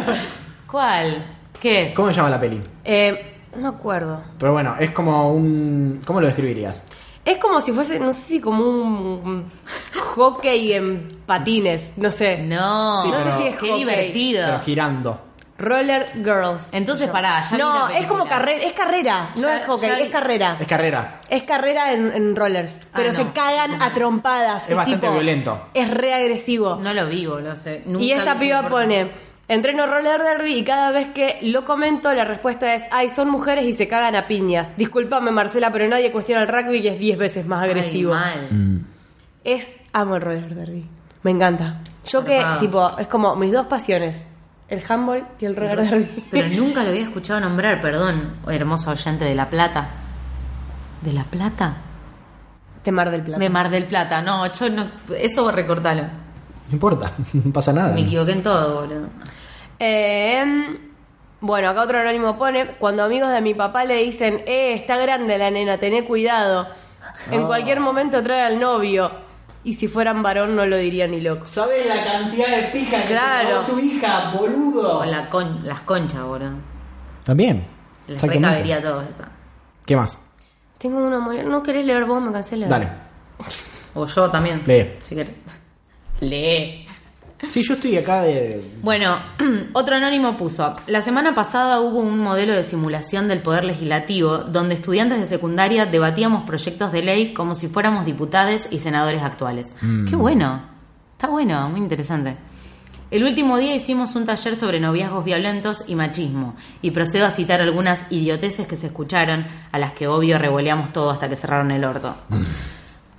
[LAUGHS] ¿Cuál? ¿Qué es? ¿Cómo se llama la peli? Eh, no me acuerdo. Pero bueno, es como un... ¿Cómo lo describirías? Es como si fuese, no sé si como un hockey en patines, no sé. No, Sí, no pero- sé si es qué hockey. divertido. Pero girando. Roller Girls. Entonces, pará, ya vi No, la es película. como carrera, es carrera, no Ya- es hockey, ya vi- es carrera. Es carrera. Es carrera en, en rollers, pero Ah, se no. cagan a trompadas. Es bastante tipo- violento. Es re agresivo. No lo vivo, lo sé. Nunca y esta vi piba pone, entreno roller derby y cada vez que lo comento la respuesta es, ay, son mujeres y se cagan a piñas. Discúlpame Marcela, pero nadie cuestiona el rugby y es 10 veces más Ay, agresivo. mal. Es, amo el roller derby. Me encanta. Yo que, Zarpado. tipo, es como mis dos pasiones. El handball y el roller derby. Pero [LAUGHS] nunca lo había escuchado nombrar, perdón, hermosa oyente de La Plata. ¿De La Plata? De Mar del Plata. De Mar del Plata. No, yo no. Eso recortalo. No importa, [LAUGHS] no pasa nada. Me equivoqué en todo, boludo. Eh, bueno, acá otro anónimo pone, cuando amigos de mi papá le dicen, eh, está grande la nena, tené cuidado. En Oh. cualquier momento trae al novio. Y si fueran varón no lo diría ni loco. ¿Sabes la cantidad de pija que se Claro. clavó tu hija, boludo? O la con, las conchas, boludo. También. Les recabería todo eso. ¿Qué más? Tengo una. ¿No querés leer vos? Me cansé de leer. Dale. O yo también. Lee. Si querés. Lee. Sí, yo estoy acá de... Bueno, [CLEARS THROAT] otro anónimo puso, la semana pasada hubo un modelo de simulación del poder legislativo donde estudiantes de secundaria debatíamos proyectos de ley como si fuéramos diputados y senadores actuales. Qué bueno, está bueno, muy interesante. El último día hicimos un taller sobre noviazgos violentos y machismo y procedo a citar algunas idioteces que se escucharon, a las que obvio revoleamos todo hasta que cerraron el orto.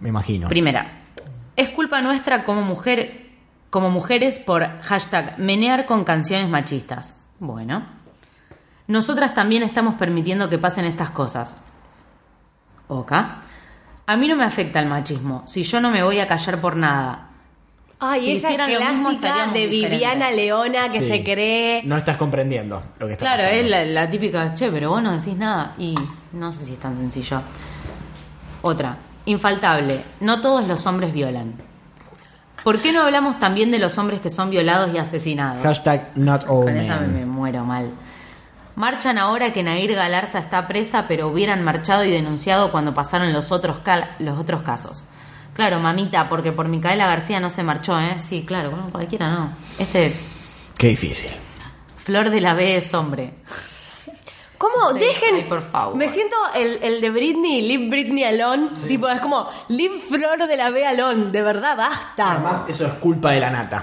Me imagino. Primera, es culpa nuestra como mujer, como mujeres por hashtag menear con canciones machistas. Bueno, nosotras también estamos permitiendo que pasen estas cosas. Oka. A mí no me afecta el machismo, si yo no me voy a callar por nada. Ay, Si esa mismo, clásica estaríamos de Viviana diferentes. Leona que Sí. se cree... No estás comprendiendo lo que está Claro, pasando. es la, la típica, che, pero vos no decís nada. Y no sé si es tan sencillo. Otra, infaltable, no todos los hombres violan. ¿Por qué no hablamos también de los hombres que son violados y asesinados? Hashtag not all Con esa me, men. me muero mal. Marchan ahora que Nair Galarza está presa, pero hubieran marchado y denunciado cuando pasaron los otros, cal- los otros casos. Claro, mamita, porque por Micaela García no se marchó, ¿eh? Sí, claro, bueno, cualquiera no. Este, Qué difícil. Flor de la B es hombre. ¿Cómo? Sí, Dejen. ay, por favor. Me siento el, el de Britney, Leave Britney Alone. Tipo, es como, Leave Flor de la B Alone. De verdad, basta. Además, eso es culpa de la nata.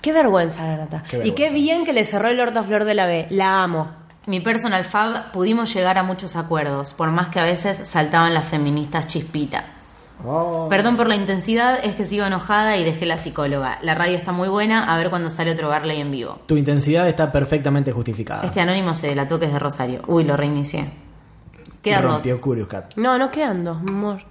Qué vergüenza, la nata. Qué Y qué vergüenza. bien que le cerró el orto a Flor de la B. La amo. Mi personal fab pudimos llegar a muchos acuerdos, por más que a veces saltaban las feministas chispita. Oh. Perdón por la intensidad, es que sigo enojada y dejé la psicóloga. La radio está muy buena, a ver cuando sale otro Barley en vivo. Tu intensidad está perfectamente justificada. Este anónimo se delató que es de Rosario. Uy, lo reinicié. Quedan dos. Rompió Curious Cat. No, no quedan dos, mi amor.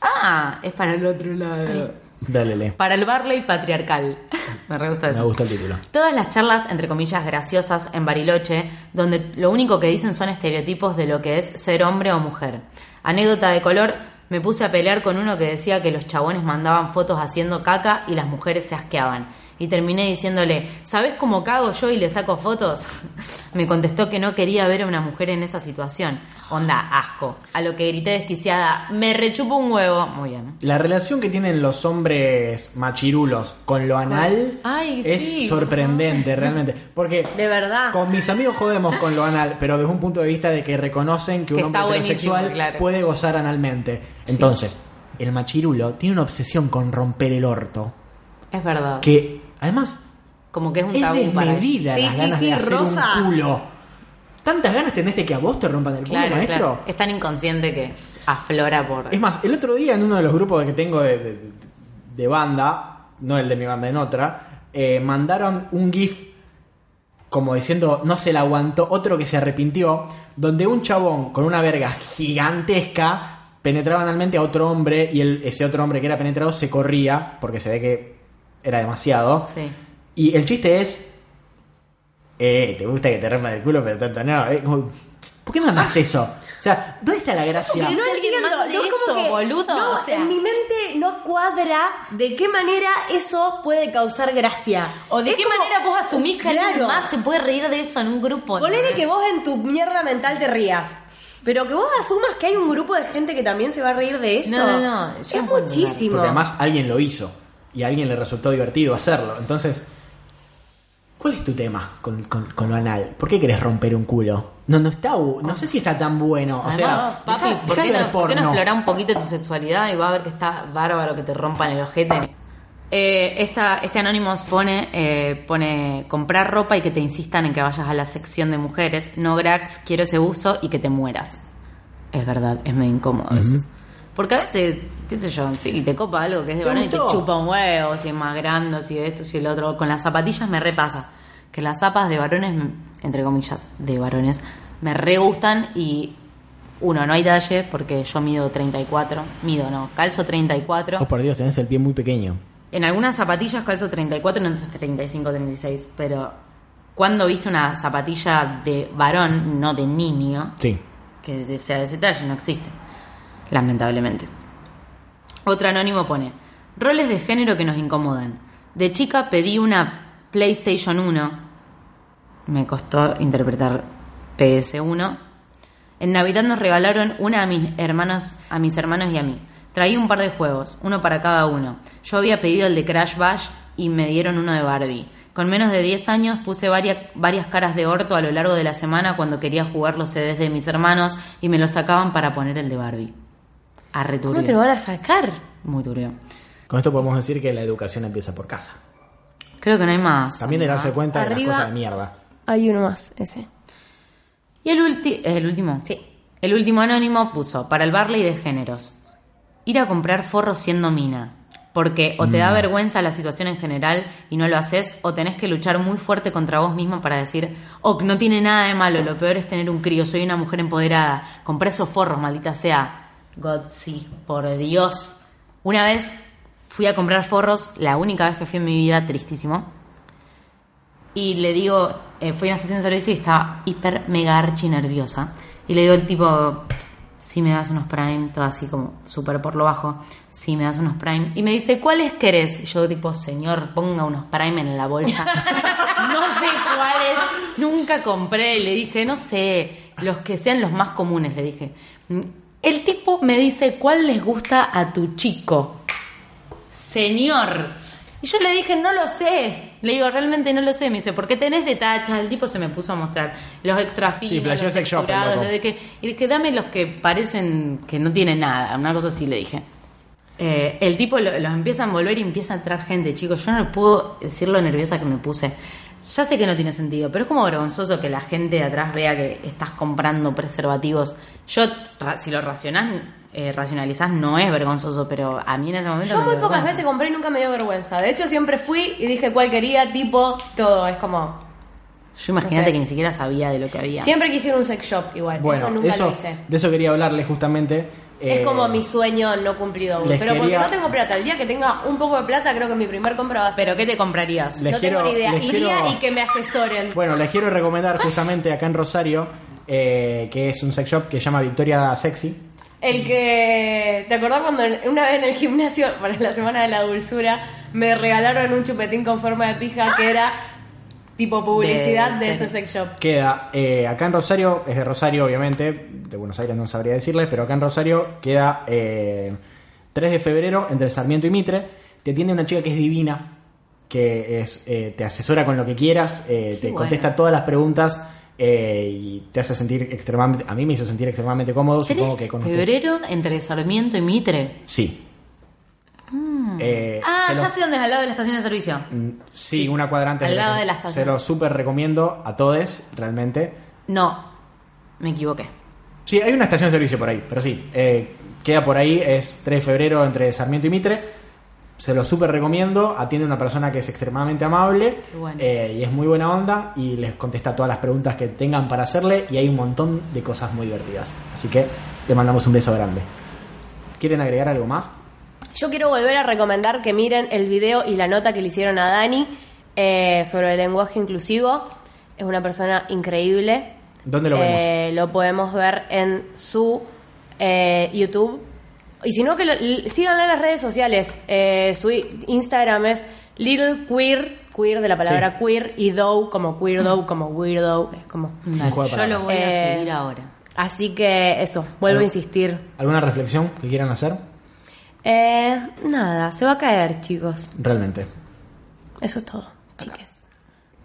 Ah, es para el otro lado. Dale, lee. Para el Barley patriarcal. [LAUGHS] Me re gusta Me eso. gusta el título. Todas las charlas, entre comillas, graciosas en Bariloche, donde lo único que dicen son estereotipos de lo que es ser hombre o mujer. Anécdota de color, me puse a pelear con uno que decía que los chabones mandaban fotos haciendo caca y las mujeres se asqueaban. Y terminé diciéndole, ¿sabes cómo cago yo y le saco fotos? [LAUGHS] me contestó que no quería ver a una mujer en esa situación. Onda, asco. A lo que grité desquiciada, me rechupo un huevo. Muy bien. La relación que tienen los hombres machirulos con lo anal Ay, es sí. sorprendente, [LAUGHS] realmente. Porque De verdad. con mis amigos jodemos con lo anal, pero desde un punto de vista de que reconocen que un hombre heterosexual claro. puede gozar analmente. Entonces, el machirulo tiene una obsesión con romper el orto. Es verdad. Que además Como que es un es tabú desmedida Sí, las sí, ganas sí, de hacer Rosa. un culo. ¿Tantas ganas tenés de que a vos te rompan el culo, Claro, maestro? claro. Es tan inconsciente que aflora por. Es más, el otro día en uno de los grupos que tengo de, de- de banda, no el de mi banda, en otra, eh, mandaron un GIF como diciendo no se la aguantó, otro que se arrepintió, donde un chabón con una verga gigantesca penetraba analmente a otro hombre y el- ese otro hombre que era penetrado se corría porque se ve que era demasiado. Sí. Y el chiste es. Eh, te gusta que te rompan el culo, pero tanto no. eh, como, ¿Por qué no mandas eso? O sea, ¿dónde está la gracia? Que no entiendo, mande no eso, como que, boludo, no, o sea. en mi mente no cuadra de qué manera eso puede causar gracia. O de Es qué como- manera vos asumís que alguien Claro. más se puede reír de eso en un grupo. Ponele que vos en tu mierda mental te rías. Pero que vos asumas que hay un grupo de gente que también se va a reír de eso. No, no, no, Es no muchísimo. Porque además alguien lo hizo y a alguien le resultó divertido hacerlo. Entonces, ¿cuál es tu tema con, con- con lo anal? ¿Por qué querés romper un culo? No, no está, no sé si está tan bueno. O sea, Además, papi, dejá- ¿por, qué no, por qué no explorar un poquito tu sexualidad y va a ver que está bárbaro que te rompan el ojete? Eh, esta, este anónimo pone, eh, pone comprar ropa y que te insistan en que vayas a la sección de mujeres. No, Grax, quiero ese uso y que te mueras. Es verdad, es medio incómodo a veces. Porque a veces, qué sé yo, si te copa algo que es de ¿Te varón y te chupa un huevo, si es más grande, si esto, si el otro. Con las zapatillas me repasa. Que las zapas de varones, entre comillas, de varones, me re gustan y uno, no hay talle porque yo mido 34. Mido, no, calzo 34. Oh, por Dios, tenés el pie muy pequeño. En algunas zapatillas calzo 34, en otras 35, 36. Pero cuando viste una zapatilla de varón, no de niño, Sí. que sea de ese talle, no existe. Lamentablemente. Otro anónimo pone: roles de género que nos incomodan. De chica pedí una PlayStation 1. Me costó interpretar PS1. En Navidad nos regalaron una a mis hermanos, a mis hermanos y a mí. Traí un par de juegos, uno para cada uno. Yo había pedido el de Crash Bash y me dieron uno de Barbie. Con menos de 10 años puse varias, varias caras de orto a lo largo de la semana cuando quería jugar los CDs de mis hermanos y me los sacaban para poner el de Barbie. Arre ¿Cómo te lo turbio. van a sacar? Muy turbio. Con esto podemos decir que la educación empieza por casa. Creo que no hay más. También de darse cuenta de las cosas de mierda. Hay uno más, ese. Y el, ulti ¿el último. Sí. El último anónimo puso, para el Barley de géneros, ir a comprar forros siendo mina. Porque o te da vergüenza la situación en general y no lo haces, o tenés que luchar muy fuerte contra vos mismo para decir, oh, no tiene nada de malo, lo peor es tener un crío, soy una mujer empoderada, compré esos forros, maldita sea. God, sí, por Dios. Una vez fui a comprar forros, la única vez que fui en mi vida, tristísimo. Y le digo, eh, fui a una estación de servicio y estaba hiper, mega archi nerviosa. Y le digo al tipo, si me das unos Prime, todo así como súper por lo bajo, si me das unos Prime. Y me dice, ¿cuáles querés? Y yo tipo, señor, ponga unos Prime en la bolsa. [LAUGHS] no sé cuáles, nunca compré. Y le dije, no sé, los que sean los más comunes, le dije. El tipo me dice, ¿cuál les gusta a tu chico? Señor. Y yo le dije, no lo sé. Le digo, realmente no lo sé. Me dice, ¿por qué tenés de tachas? El tipo se me puso a mostrar los extra finos, Sí, los shop, texturados, de que, y le dije, dame los que parecen que no tienen nada. Una cosa así le dije. Eh, el tipo lo- los empieza a envolver y empieza a entrar gente, chicos. Yo no puedo decir lo nerviosa que me puse. Ya sé que no tiene sentido, pero es como vergonzoso que la gente de atrás vea que estás comprando preservativos. Yo, ra- si lo racionás, eh, racionalizás, no es vergonzoso, pero a mí en ese momento. Yo me muy pocas vergüenza. veces compré y nunca me dio vergüenza. De hecho, siempre fui y dije cuál quería, tipo, todo. Es como. Yo imagínate No sé. que ni siquiera sabía de lo que había. Siempre quise ir a un sex shop igual. Bueno, eso nunca eso, lo hice. de eso quería hablarle justamente. Es Eh, como mi sueño no cumplido aún. Pero porque no tengo plata. El día que tenga un poco de plata, creo que mi primer compra va a ser. ¿Pero qué te comprarías? Les no quiero- tengo ni idea. Iría quiero- y que me asesoren. Bueno, les quiero recomendar [LAUGHS] justamente acá en Rosario, eh, que es un sex shop que se llama Victoria Sexy. El que. ¿Te acordás cuando una vez en el gimnasio, [LAUGHS] para la semana de la dulzura, me regalaron un chupetín con forma de pija que era tipo publicidad de, De- ese sex shop? Queda eh, acá en Rosario, es de Rosario obviamente, de Buenos Aires no sabría decirles, pero acá en Rosario queda eh, 3 de febrero entre Sarmiento y Mitre. Te atiende una chica que es divina, que es eh, te asesora con lo que quieras, eh, te contesta todas las preguntas eh, y te hace sentir extremadamente, a mí me hizo sentir extremadamente cómodo, supongo que con usted- febrero entre Sarmiento y Mitre. Sí. Eh, Ah, ya los- sé dónde es, al lado de la estación de servicio. Mm, Sí, una cuadra antes al lado la- de la estación. Se lo súper recomiendo a todos, realmente. No, me equivoqué. Sí, hay una estación de servicio por ahí, pero sí, eh, queda por ahí, es 3 de febrero entre Sarmiento y Mitre. Se lo súper recomiendo, atiende una persona que es extremadamente amable bueno. eh, y es muy buena onda y les contesta todas las preguntas que tengan para hacerle y hay un montón de cosas muy divertidas. Así que le mandamos un beso grande. ¿Quieren agregar algo más? Yo quiero volver a recomendar que miren el video y la nota que le hicieron a Dani eh, sobre el lenguaje inclusivo. Es una persona increíble. ¿Dónde lo vemos? Eh, lo podemos ver en su eh, YouTube. Y si no, que lo, síganla en las redes sociales. Eh, su Instagram es Little Queer, queer de la palabra Sí. queer, y dough como queerdo, como weirdo. Es como. Yo lo voy a seguir ahora. Así que eso, vuelvo a insistir. ¿Alguna reflexión que quieran hacer? Eh, nada, se va a caer, chicos. Realmente. Eso es todo, chiques.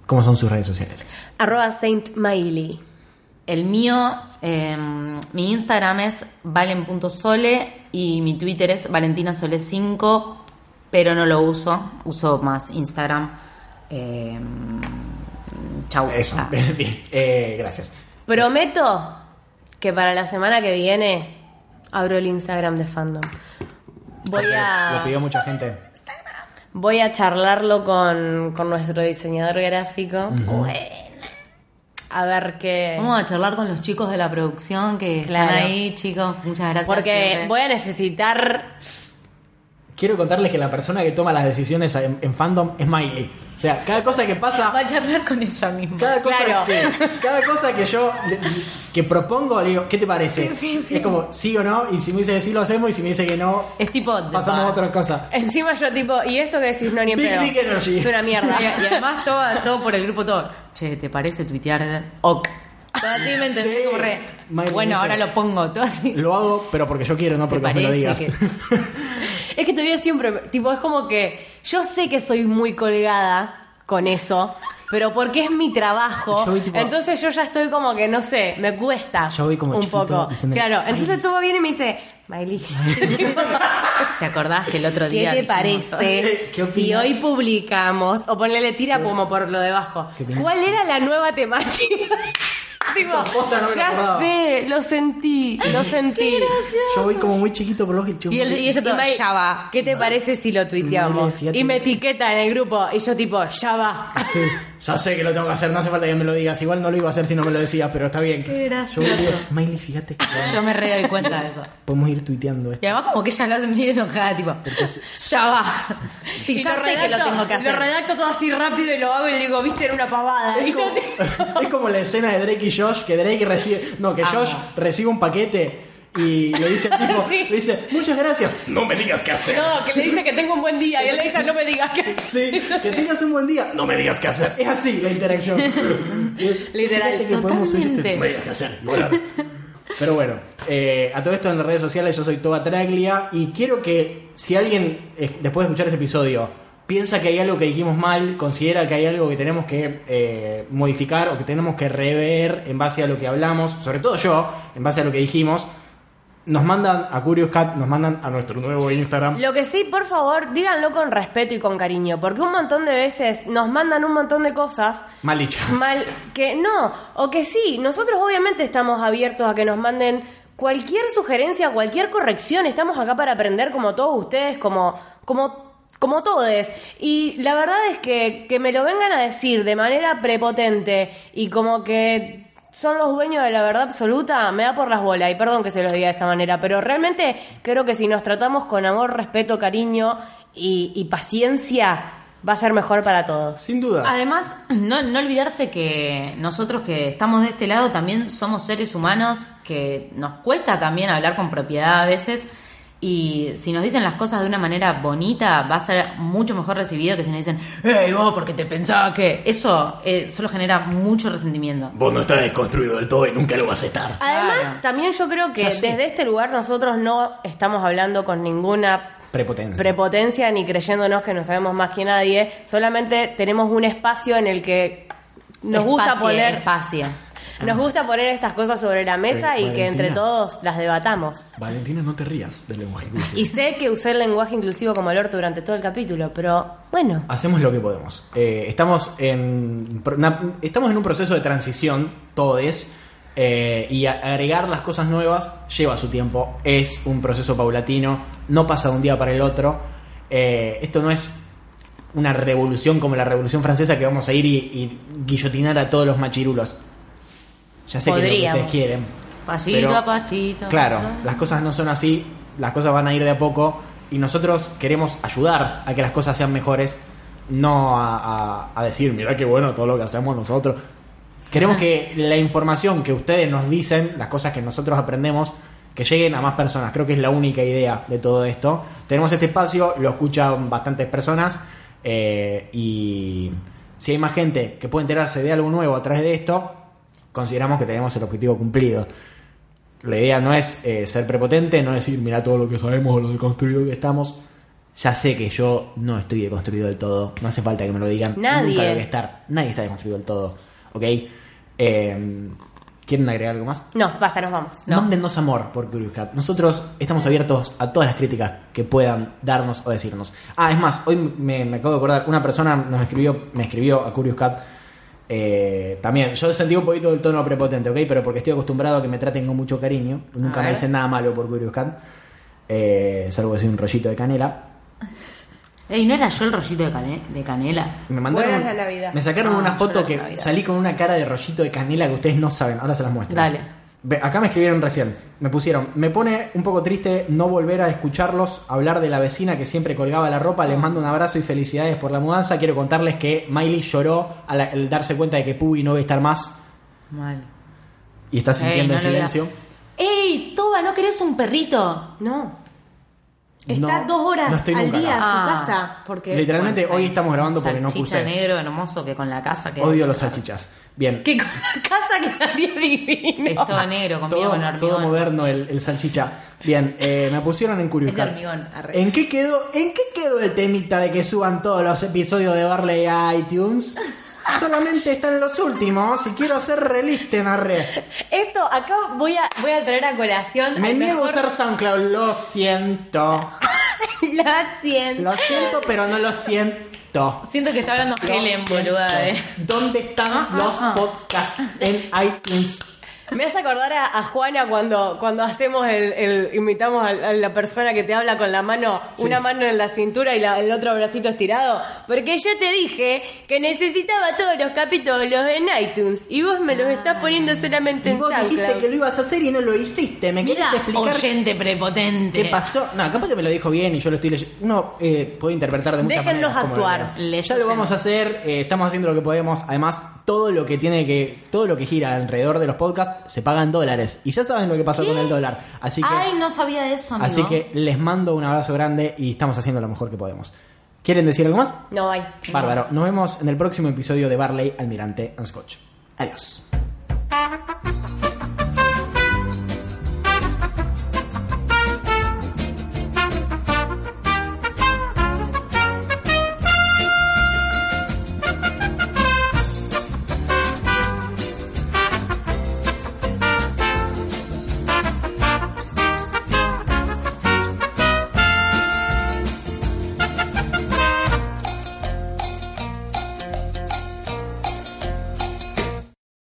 ¿Cómo son sus redes sociales? Arroba Saint Maili. El mío, eh, mi Instagram es valen.sole y mi Twitter es valentinasole5, pero no lo uso, uso más Instagram. Eh, chau. Eso. Ah. [LAUGHS] Bien, eh, gracias. Prometo que para la semana que viene abro el Instagram de Fandom. Voy Lo a, pidió mucha gente. voy a charlarlo con, con nuestro diseñador gráfico. A ver qué... Vamos a charlar con los chicos de la producción que Claro. están ahí, chicos. Muchas gracias. Porque siempre. voy a necesitar... Quiero contarles que la persona que toma las decisiones en, en fandom es Miley. O sea, cada cosa que pasa, Va a charlar con ella misma. cada cosa, Claro. que, cada cosa que yo le- que propongo, le digo, ¿qué te parece? Sí, sí, sí. Es como sí o no, y si me dice que sí lo hacemos, y si me dice que no, Es tipo The pasamos a otra cosa. Encima yo tipo, y esto que decís no ni en Big Energy. Es una mierda. Y, y además todo, todo por el grupo todo. Che, ¿te parece tuitear? Ok. Todo así me entendés Sí. como re. Miley Bueno, ahora lo pongo todo así. Lo hago, pero porque yo quiero, no porque me lo digas. [LAUGHS] Es que todavía siempre, tipo, es como que yo sé que soy muy colgada con eso, pero porque es mi trabajo, Yo voy tipo- entonces yo ya estoy como que, no sé, me cuesta Yo voy como un poco. diciendo, Claro, "Ay". entonces tú viene y me dice, Miley, [LAUGHS] ¿Te acordás que el otro ¿qué día. te dijimos- parece [LAUGHS] ¿Qué si hoy publicamos, o ponele tira como por lo debajo, ¿Qué cuál era la nueva temática? [LAUGHS] Tipo, no ya sé, lo sentí, lo sentí. Yo voy como muy chiquito por los que Y, el, y ese todo, ya va. ¿Qué te parece si lo tuiteamos? Y me etiqueta en el grupo y yo tipo, ya va. Sí, ya sé que lo tengo que hacer, no hace falta que me lo digas. Igual no lo iba a hacer si no me lo decías, pero está bien. Qué gracioso. Yo Miley, fíjate que Yo me re doy cuenta de eso. podemos ir tuiteando Y esto. además como que ella lo hace medio enojada, tipo, ya va. [LAUGHS] Sí, Y ya sé que lo tengo que hacer. Lo redacto todo así rápido y lo hago y le digo, viste, era una pavada. Y Es yo como, es como la escena de Drake y Josh, que Drake recibe, no, que Amo. Josh recibe un paquete y le dice al tipo, [LAUGHS] Sí. le dice, muchas gracias, no me digas qué hacer. No, que le dice que tengo un buen día y él le dice, no me digas que Sí, que tengas un buen día, no me digas qué hacer. Es así la interacción. [LAUGHS] Literal, ir, totalmente. No me digas qué hacer. Pero bueno, eh, a todo esto en las redes sociales yo soy Toba Traglia y quiero que si alguien eh, después de escuchar este episodio piensa que hay algo que dijimos mal, considera que hay algo que tenemos que eh, modificar o que tenemos que rever en base a lo que hablamos, sobre todo yo, en base a lo que dijimos, nos mandan a Curious Cat, nos mandan a nuestro nuevo Instagram. Lo que sí, por favor, díganlo con respeto y con cariño, porque un montón de veces nos mandan un montón de cosas Mal dichas. mal que no, o que sí, nosotros obviamente estamos abiertos a que nos manden cualquier sugerencia, cualquier corrección, estamos acá para aprender como todos ustedes, como como como todos. Y la verdad es que que me lo vengan a decir de manera prepotente y como que son los dueños de la verdad absoluta, me da por las bolas, y perdón que se los diga de esa manera, pero realmente creo que si nos tratamos con amor, respeto, cariño y, y paciencia, va a ser mejor para todos. Sin dudas. Además, [CLEARS THROAT] no, no olvidarse que nosotros que estamos de este lado también somos seres humanos que nos cuesta también hablar con propiedad a veces y si nos dicen las cosas de una manera bonita va a ser mucho mejor recibido que si nos dicen, hey vos, porque te pensaba que eso eh, solo genera mucho resentimiento. Vos no estás desconstruido del todo y nunca lo vas a estar. Además, Claro. también yo creo que desde este lugar nosotros no estamos hablando con ninguna Prepotencia. prepotencia ni creyéndonos que no sabemos más que nadie. Solamente tenemos un espacio en el que nos gusta poner. espacio. Nos gusta poner estas cosas sobre la mesa Eh, y que entre todos las debatamos. Valentina, no te rías del lenguaje inclusivo. Y sé que usé el lenguaje inclusivo como el orto durante todo el capítulo, pero bueno. Hacemos lo que podemos. Eh, estamos, en, una- estamos en un proceso de transición, todos, eh, y agregar las cosas nuevas lleva su tiempo. Es un proceso paulatino, no pasa de un día para el otro. Eh, esto no es una revolución como la Revolución Francesa que vamos a ir y, y guillotinar a todos los machirulos. Ya sé que es lo que ustedes quieren. Pasito pero- a pasito. Claro, las cosas no son así, las cosas van a ir de a poco y nosotros queremos ayudar a que las cosas sean mejores, no a, a- a decir, mira qué bueno todo lo que hacemos nosotros. Queremos que la información que ustedes nos dicen, las cosas que nosotros aprendemos, que lleguen a más personas. Creo que es la única idea de todo esto. Tenemos este espacio, lo escuchan bastantes personas eh, y si hay más gente que puede enterarse de algo nuevo a través de esto, consideramos que tenemos el objetivo cumplido. La idea no es eh, ser prepotente, no decir, mira todo lo que sabemos o lo deconstruido que estamos. Ya sé que yo no estoy deconstruido del todo, no hace falta que me lo digan. Nadie. Nunca a estar. Nadie está deconstruido del todo, ¿ok? Eh, ¿Quieren agregar algo más? No, basta, nos vamos. No. Mándennos amor por Curious Cat. Nosotros estamos abiertos a todas las críticas que puedan darnos o decirnos. Ah, es más, hoy me, me acabo de acordar, una persona nos escribió, me escribió a Curious Cat. Eh, también, yo sentí un poquito del tono prepotente, ¿ok? Pero porque estoy acostumbrado a que me traten con mucho cariño. Nunca me dicen nada malo por Curious Cat. Eh, salvo que soy un rollito de canela. [LAUGHS] Ey, ¿no era yo el rollito de, cane- de canela? Me mandaron. La Navidad. Me sacaron una foto que salí con una cara de rollito de canela que ustedes no saben. Ahora se las muestro. Dale. Acá me escribieron recién. Me pusieron. Me pone un poco triste no volver a escucharlos hablar de la vecina que siempre colgaba la ropa. Les mando un abrazo y felicidades por la mudanza. Quiero contarles que Miley lloró al, al darse cuenta de que Pubi no va a estar más Mal. y está Ey, sintiendo no el silencio. ¡Ey, Toba, ¿no querés un perrito? No. Está No, dos horas no estoy al nunca día a su Ah, casa. Porque, Literalmente, hoy estamos grabando porque no salchicha puse- negro hermoso que con la casa que Odio los salchichas. Bien. Que con la casa quedaría divino. Es todo negro, conmigo todo, con hormigón. todo moderno el, el salchicha. Bien, eh, me pusieron en arre. ¿En qué quedó? ¿En qué quedó el temita de que suban todos los episodios de Barley a iTunes? Solamente están los últimos y quiero ser realista en la red. Esto, acá voy a, voy a traer a colación. Me niego a usar SoundCloud, lo siento. [LAUGHS] Lo siento. Lo siento, pero no lo siento. Siento que está hablando Helen, boluda. eh. ¿Dónde están Ah, los ah, ah. podcasts en iTunes? Me hace acordar a, a Juana cuando, cuando hacemos el, el- invitamos a, a la persona que te habla con la mano, Sí. una mano en la cintura y la- el otro bracito estirado. Porque yo te dije que necesitaba todos los capítulos en iTunes y vos me los estás poniendo solamente Y en vos dijiste SoundCloud. que lo ibas a hacer y no lo hiciste. ¿Me Mira, querés explicar oyente prepotente. qué pasó? No, capaz que me lo dijo bien y yo lo estoy leyendo. Uno eh, puede interpretar de muchas Déjenlos maneras. lo actuar. Les Ya lo vamos a hacer, eh, estamos haciendo lo que podemos. Además, todo lo que tiene que, todo lo que gira alrededor de los podcasts se paga en dólares. Y ya saben lo que pasó con el dólar. Así que, Ay, no sabía eso, amigo. así que les mando un abrazo grande y estamos haciendo lo mejor que podemos. ¿Quieren decir algo más? No hay. Bárbaro. Nos vemos en el próximo episodio de Barley, Almirante and Scotch. Adiós.